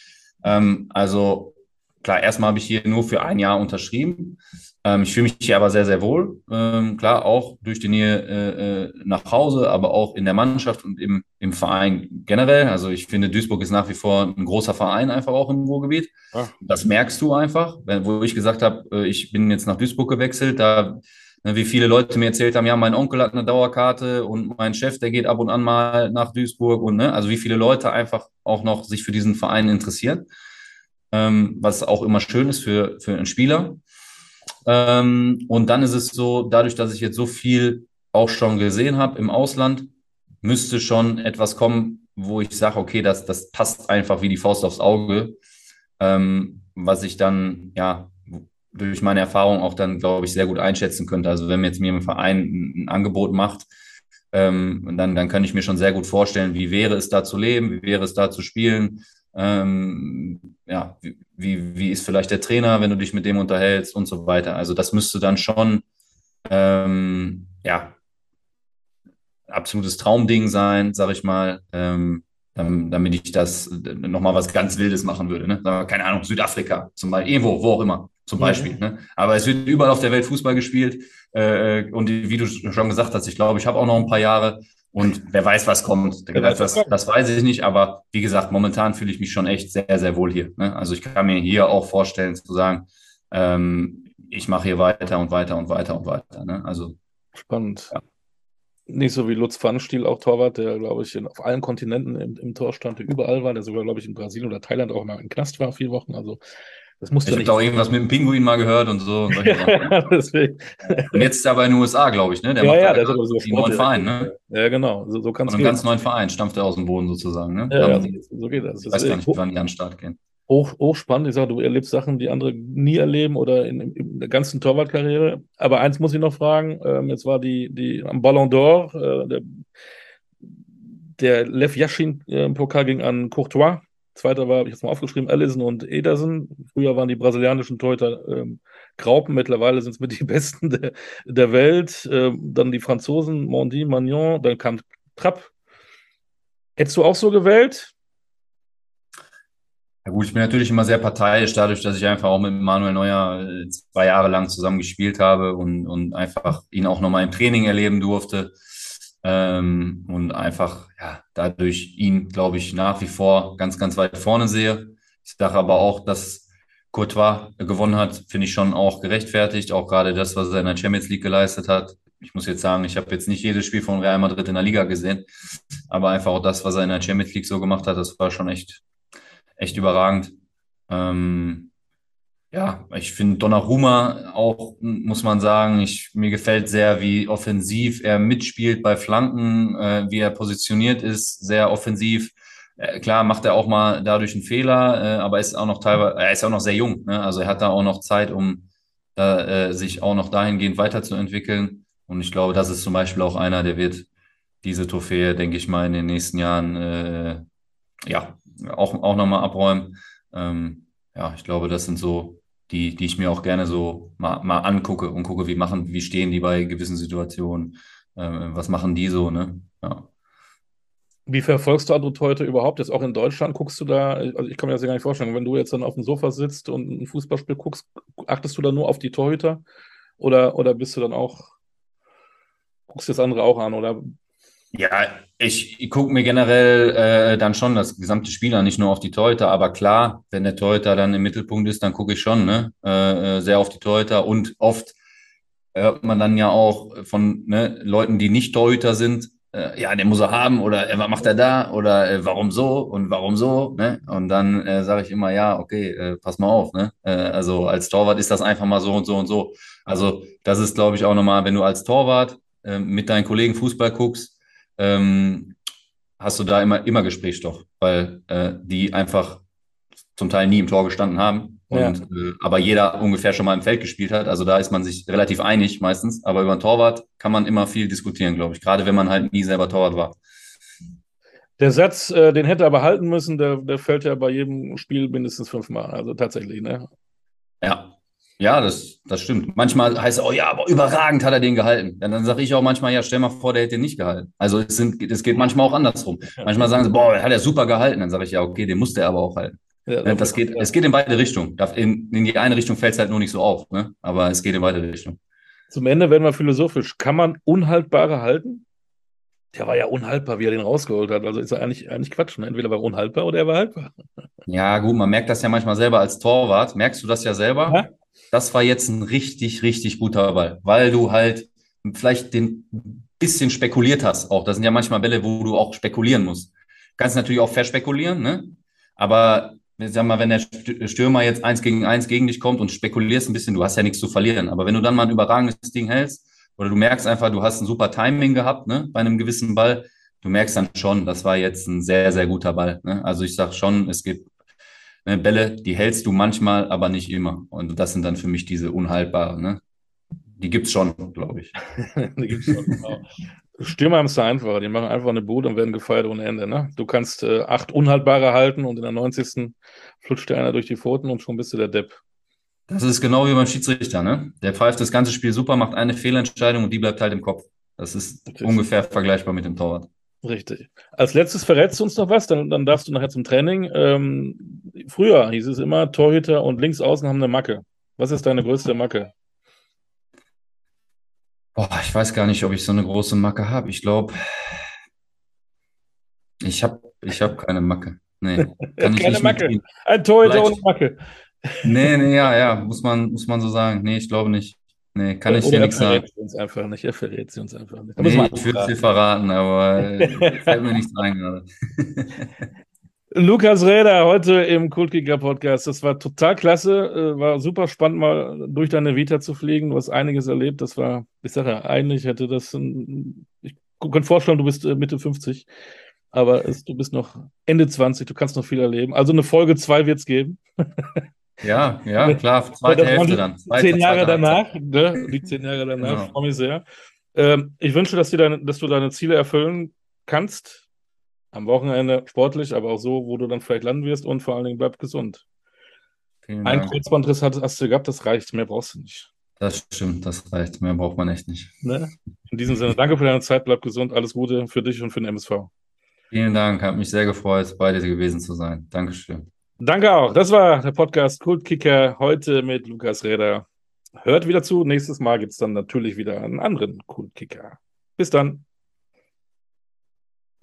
Ähm, also klar, erstmal habe ich hier nur für ein Jahr unterschrieben. Ähm, ich fühle mich hier aber sehr, sehr wohl. Ähm, klar, auch durch die Nähe äh, äh, nach Hause, aber auch in der Mannschaft und im, im Verein generell. Also ich finde, Duisburg ist nach wie vor ein großer Verein einfach auch im Ruhrgebiet. Ah. Das merkst du einfach, wenn, wo ich gesagt habe, äh, ich bin jetzt nach Duisburg gewechselt, da wie viele Leute mir erzählt haben, ja, mein Onkel hat eine Dauerkarte und mein Chef, der geht ab und an mal nach Duisburg und ne, also wie viele Leute einfach auch noch sich für diesen Verein interessieren, ähm, was auch immer schön ist für, für einen Spieler. Ähm, und dann ist es so, dadurch, dass ich jetzt so viel auch schon gesehen habe im Ausland, müsste schon etwas kommen, wo ich sage, okay, das, das passt einfach wie die Faust aufs Auge, ähm, was ich dann, ja, durch meine Erfahrung auch dann, glaube ich, sehr gut einschätzen könnte. Also wenn mir jetzt mir ein Verein ein, Angebot macht, ähm, dann, dann kann ich mir schon sehr gut vorstellen, wie wäre es da zu leben, wie wäre es da zu spielen, ähm, ja, wie, wie ist vielleicht der Trainer, wenn du dich mit dem unterhältst und so weiter. Also das müsste dann schon, ähm, ja, absolutes Traumding sein, sag ich mal, ähm, damit ich das nochmal was ganz Wildes machen würde. Ne? Keine Ahnung, Südafrika zum Beispiel, irgendwo, wo auch immer, zum Beispiel. Ja. Ne? Aber es wird überall auf der Welt Fußball gespielt. Äh, und wie du schon gesagt hast, ich glaube, ich habe auch noch ein paar Jahre. Und wer weiß, was kommt. Das, das, das, weiß ich nicht, aber wie gesagt, momentan fühle ich mich schon echt sehr, sehr wohl hier. Ne? Also ich kann mir hier auch vorstellen zu sagen, ähm, ich mache hier weiter und weiter und weiter und weiter. Ne? Also spannend. Ja. Nicht so wie Lutz Pfannenstiel, auch Torwart, der, glaube ich, auf allen Kontinenten im, im Tor stand, der überall war, der sogar, glaube ich, in Brasilien oder Thailand auch mal im Knast war, vier Wochen. Also das musste ich habe auch irgendwas mit dem Pinguin mal gehört und so. Und, und jetzt ist er aber in den USA, glaube ich, ne? Der ja, macht ja, der so einen neuen Verein, ne? Ja, genau. So, so kann es Von einem ganz neuen Verein stampft er aus dem Boden sozusagen, ne? Ja, ja so geht das. Ich weiß gar nicht, wann die an den Start gehen. Hoch, hochspannend. Ich sage, du erlebst Sachen, die andere nie erleben oder in, in der ganzen Torwartkarriere. Aber eins muss ich noch fragen. Ähm, jetzt war die, die am Ballon d'Or, äh, der, der Lev Yashin-Pokal äh, ging an Courtois Zweiter war, habe ich jetzt mal aufgeschrieben, Allison und Ederson. Früher waren die brasilianischen Torhüter ähm, Graupen, mittlerweile sind es mit die besten der, der Welt. Ähm, dann die Franzosen, Mondi, Magnon, dann kam Trapp. Hättest du auch so gewählt? Ja gut, ich bin natürlich immer sehr parteiisch, dadurch, dass ich einfach auch mit Manuel Neuer äh, zwei Jahre lang zusammen gespielt habe und, und einfach ihn auch nochmal im Training erleben durfte. Ähm, und einfach ja, dadurch ihn, glaube ich, nach wie vor ganz, ganz weit vorne sehe. Ich sage aber auch, dass Courtois gewonnen hat, finde ich schon auch gerechtfertigt. Auch gerade das, was er in der Champions League geleistet hat. Ich muss jetzt sagen, ich habe jetzt nicht jedes Spiel von Real Madrid in der Liga gesehen, aber einfach auch das, was er in der Champions League so gemacht hat, das war schon echt, echt überragend. Ähm, ja, ich finde Donnarumma auch, muss man sagen, ich, mir gefällt sehr, wie offensiv er mitspielt bei Flanken, äh, wie er positioniert ist, sehr offensiv. Äh, klar macht er auch mal dadurch einen Fehler, äh, aber ist auch noch teilweise, er ist auch noch sehr jung, ne? also er hat da auch noch Zeit, um da, äh, sich auch noch dahingehend weiterzuentwickeln. Und ich glaube, das ist zum Beispiel auch einer, der wird diese Trophäe, denke ich mal, in den nächsten Jahren äh, ja auch, auch nochmal abräumen. Ähm, ja, ich glaube, das sind so die, die ich mir auch gerne so mal, mal angucke und gucke, wie machen, wie stehen die bei gewissen Situationen, äh, was machen die so, ne? Ja. Wie verfolgst du Adult heute überhaupt? Jetzt auch in Deutschland guckst du da, also ich kann mir das ja gar nicht vorstellen, wenn du jetzt dann auf dem Sofa sitzt und ein Fußballspiel guckst, achtest du da nur auf die Torhüter oder, oder bist du dann auch, guckst du das andere auch an oder ja, ich, ich gucke mir generell äh, dann schon das gesamte Spiel an, nicht nur auf die Torhüter, aber klar, wenn der Torhüter dann im Mittelpunkt ist, dann gucke ich schon ne? Äh, äh, sehr auf die Torhüter und oft hört man dann ja auch von ne, Leuten, die nicht Torhüter sind, äh, ja, den muss er haben oder äh, was macht er da oder äh, warum so und warum so, ne? Und dann äh, sage ich immer, ja, okay, äh, pass mal auf, ne? Äh, also als Torwart ist das einfach mal so und so und so. Also das ist, glaube ich, auch nochmal, wenn du als Torwart äh, mit deinen Kollegen Fußball guckst, ähm, hast du da immer, immer Gesprächsstoff, weil äh, die einfach zum Teil nie im Tor gestanden haben Und, Ja. äh, aber jeder ungefähr schon mal im Feld gespielt hat. Also da ist man sich relativ einig meistens. Aber über einen Torwart kann man immer viel diskutieren, glaube ich. Gerade wenn man halt nie selber Torwart war. Der Satz, äh, den hätte er aber halten müssen, der, der fällt ja bei jedem Spiel mindestens fünfmal. Also tatsächlich, ne? Ja. Ja, das, das stimmt. Manchmal heißt es, oh ja, aber überragend hat er den gehalten. Ja, dann sage ich auch manchmal, ja, stell mal vor, der hätte den nicht gehalten. Also es, sind, es geht manchmal auch andersrum. Manchmal sagen sie, boah, hat er super gehalten. Dann sage ich, ja, okay, den musste er aber auch halten. Ja, Ja, das geht, es geht in beide Richtungen. In, in die eine Richtung fällt es halt nur nicht so auf, ne? Aber es geht in beide Richtungen. Zum Ende werden wir philosophisch. Kann man Unhaltbare halten? Der war ja unhaltbar, wie er den rausgeholt hat. Also ist er eigentlich, eigentlich Quatsch. Ne? Entweder war er unhaltbar oder er war haltbar. Ja, gut, man merkt das ja manchmal selber als Torwart. Merkst du das ja selber? Ja. Das war jetzt ein richtig, richtig guter Ball, weil du halt vielleicht den bisschen spekuliert hast auch. Das sind ja manchmal Bälle, wo du auch spekulieren musst. Kannst natürlich auch verspekulieren, ne? Aber sag mal, wenn der St- Stürmer jetzt eins gegen eins gegen dich kommt und spekulierst ein bisschen, du hast ja nichts zu verlieren. Aber wenn du dann mal ein überragendes Ding hältst oder du merkst einfach, du hast ein super Timing gehabt, ne, bei einem gewissen Ball, du merkst dann schon, das war jetzt ein sehr, sehr guter Ball. Ne? Also ich sag schon, es gibt ne, Bälle, die hältst du manchmal, aber nicht immer. Und das sind dann für mich diese unhaltbaren. Ne? Die gibt's schon, glaube ich. Die gibt's schon, genau. Stürmer haben es da einfacher. Die machen einfach eine Bude und werden gefeiert ohne Ende. Ne? Du kannst äh, acht Unhaltbare halten und in der 90. flutscht dir einer durch die Pfoten und schon bist du der Depp. Das ist genau wie beim Schiedsrichter. Ne? Der pfeift das ganze Spiel super, macht eine Fehlentscheidung und die bleibt halt im Kopf. Das ist Richtig. ungefähr vergleichbar mit dem Torwart. Richtig. Als letztes verrätst du uns noch was, dann, dann darfst du nachher zum Training. Ähm, früher hieß es immer, Torhüter und Linksaußen haben eine Macke. Was ist deine größte Macke? Boah, ich weiß gar nicht, ob ich so eine große Macke habe. Ich glaube, ich habe ich hab keine Macke. Nee, kann Keine Macke. mitgehen. Ein Torhüter Vielleicht- ohne Macke. Nee, nee, ja, ja, muss man, muss man so sagen. Nee, ich glaube nicht. Nee, kann ich dir er nichts sagen. verrät sie uns einfach nicht. Er verrät sie uns einfach nicht. Da Nee, ich würde anfragen. verraten, aber äh, fällt mir nichts ein gerade. Lukas Räder heute im Kultkicker Podcast. Das war total klasse. Äh, War super spannend, mal durch deine Vita zu fliegen. Du hast einiges erlebt. Das war, ich sage ja, eigentlich hätte das, ein, ich kann vorstellen, du bist äh, Mitte 50, aber es, du bist noch Ende 20. Du kannst noch viel erleben. Also eine Folge 2 wird es geben. Ja, ja, klar, zweite Hälfte dann. Zweite, zehn Jahre danach, ne? Die zehn Jahre danach, Genau. ich freue mich sehr. Ähm, ich wünsche, dass, dir deine, dass du deine Ziele erfüllen kannst. Am Wochenende sportlich, aber auch so, wo du dann vielleicht landen wirst und vor allen Dingen bleib gesund. Vielen Ein Dank. Kreuzbandriss hast, hast du gehabt, das reicht. Mehr brauchst du nicht. Das stimmt, das reicht. Mehr braucht man echt nicht. Ne? In diesem Sinne, danke für deine Zeit, bleib gesund, alles Gute für dich und für den MSV. Vielen Dank, hat mich sehr gefreut, bei dir gewesen zu sein. Dankeschön. Danke auch. Das war der Podcast Kultkicker heute mit Lukas Räder. Hört wieder zu. Nächstes Mal gibt es dann natürlich wieder einen anderen Kultkicker. Bis dann.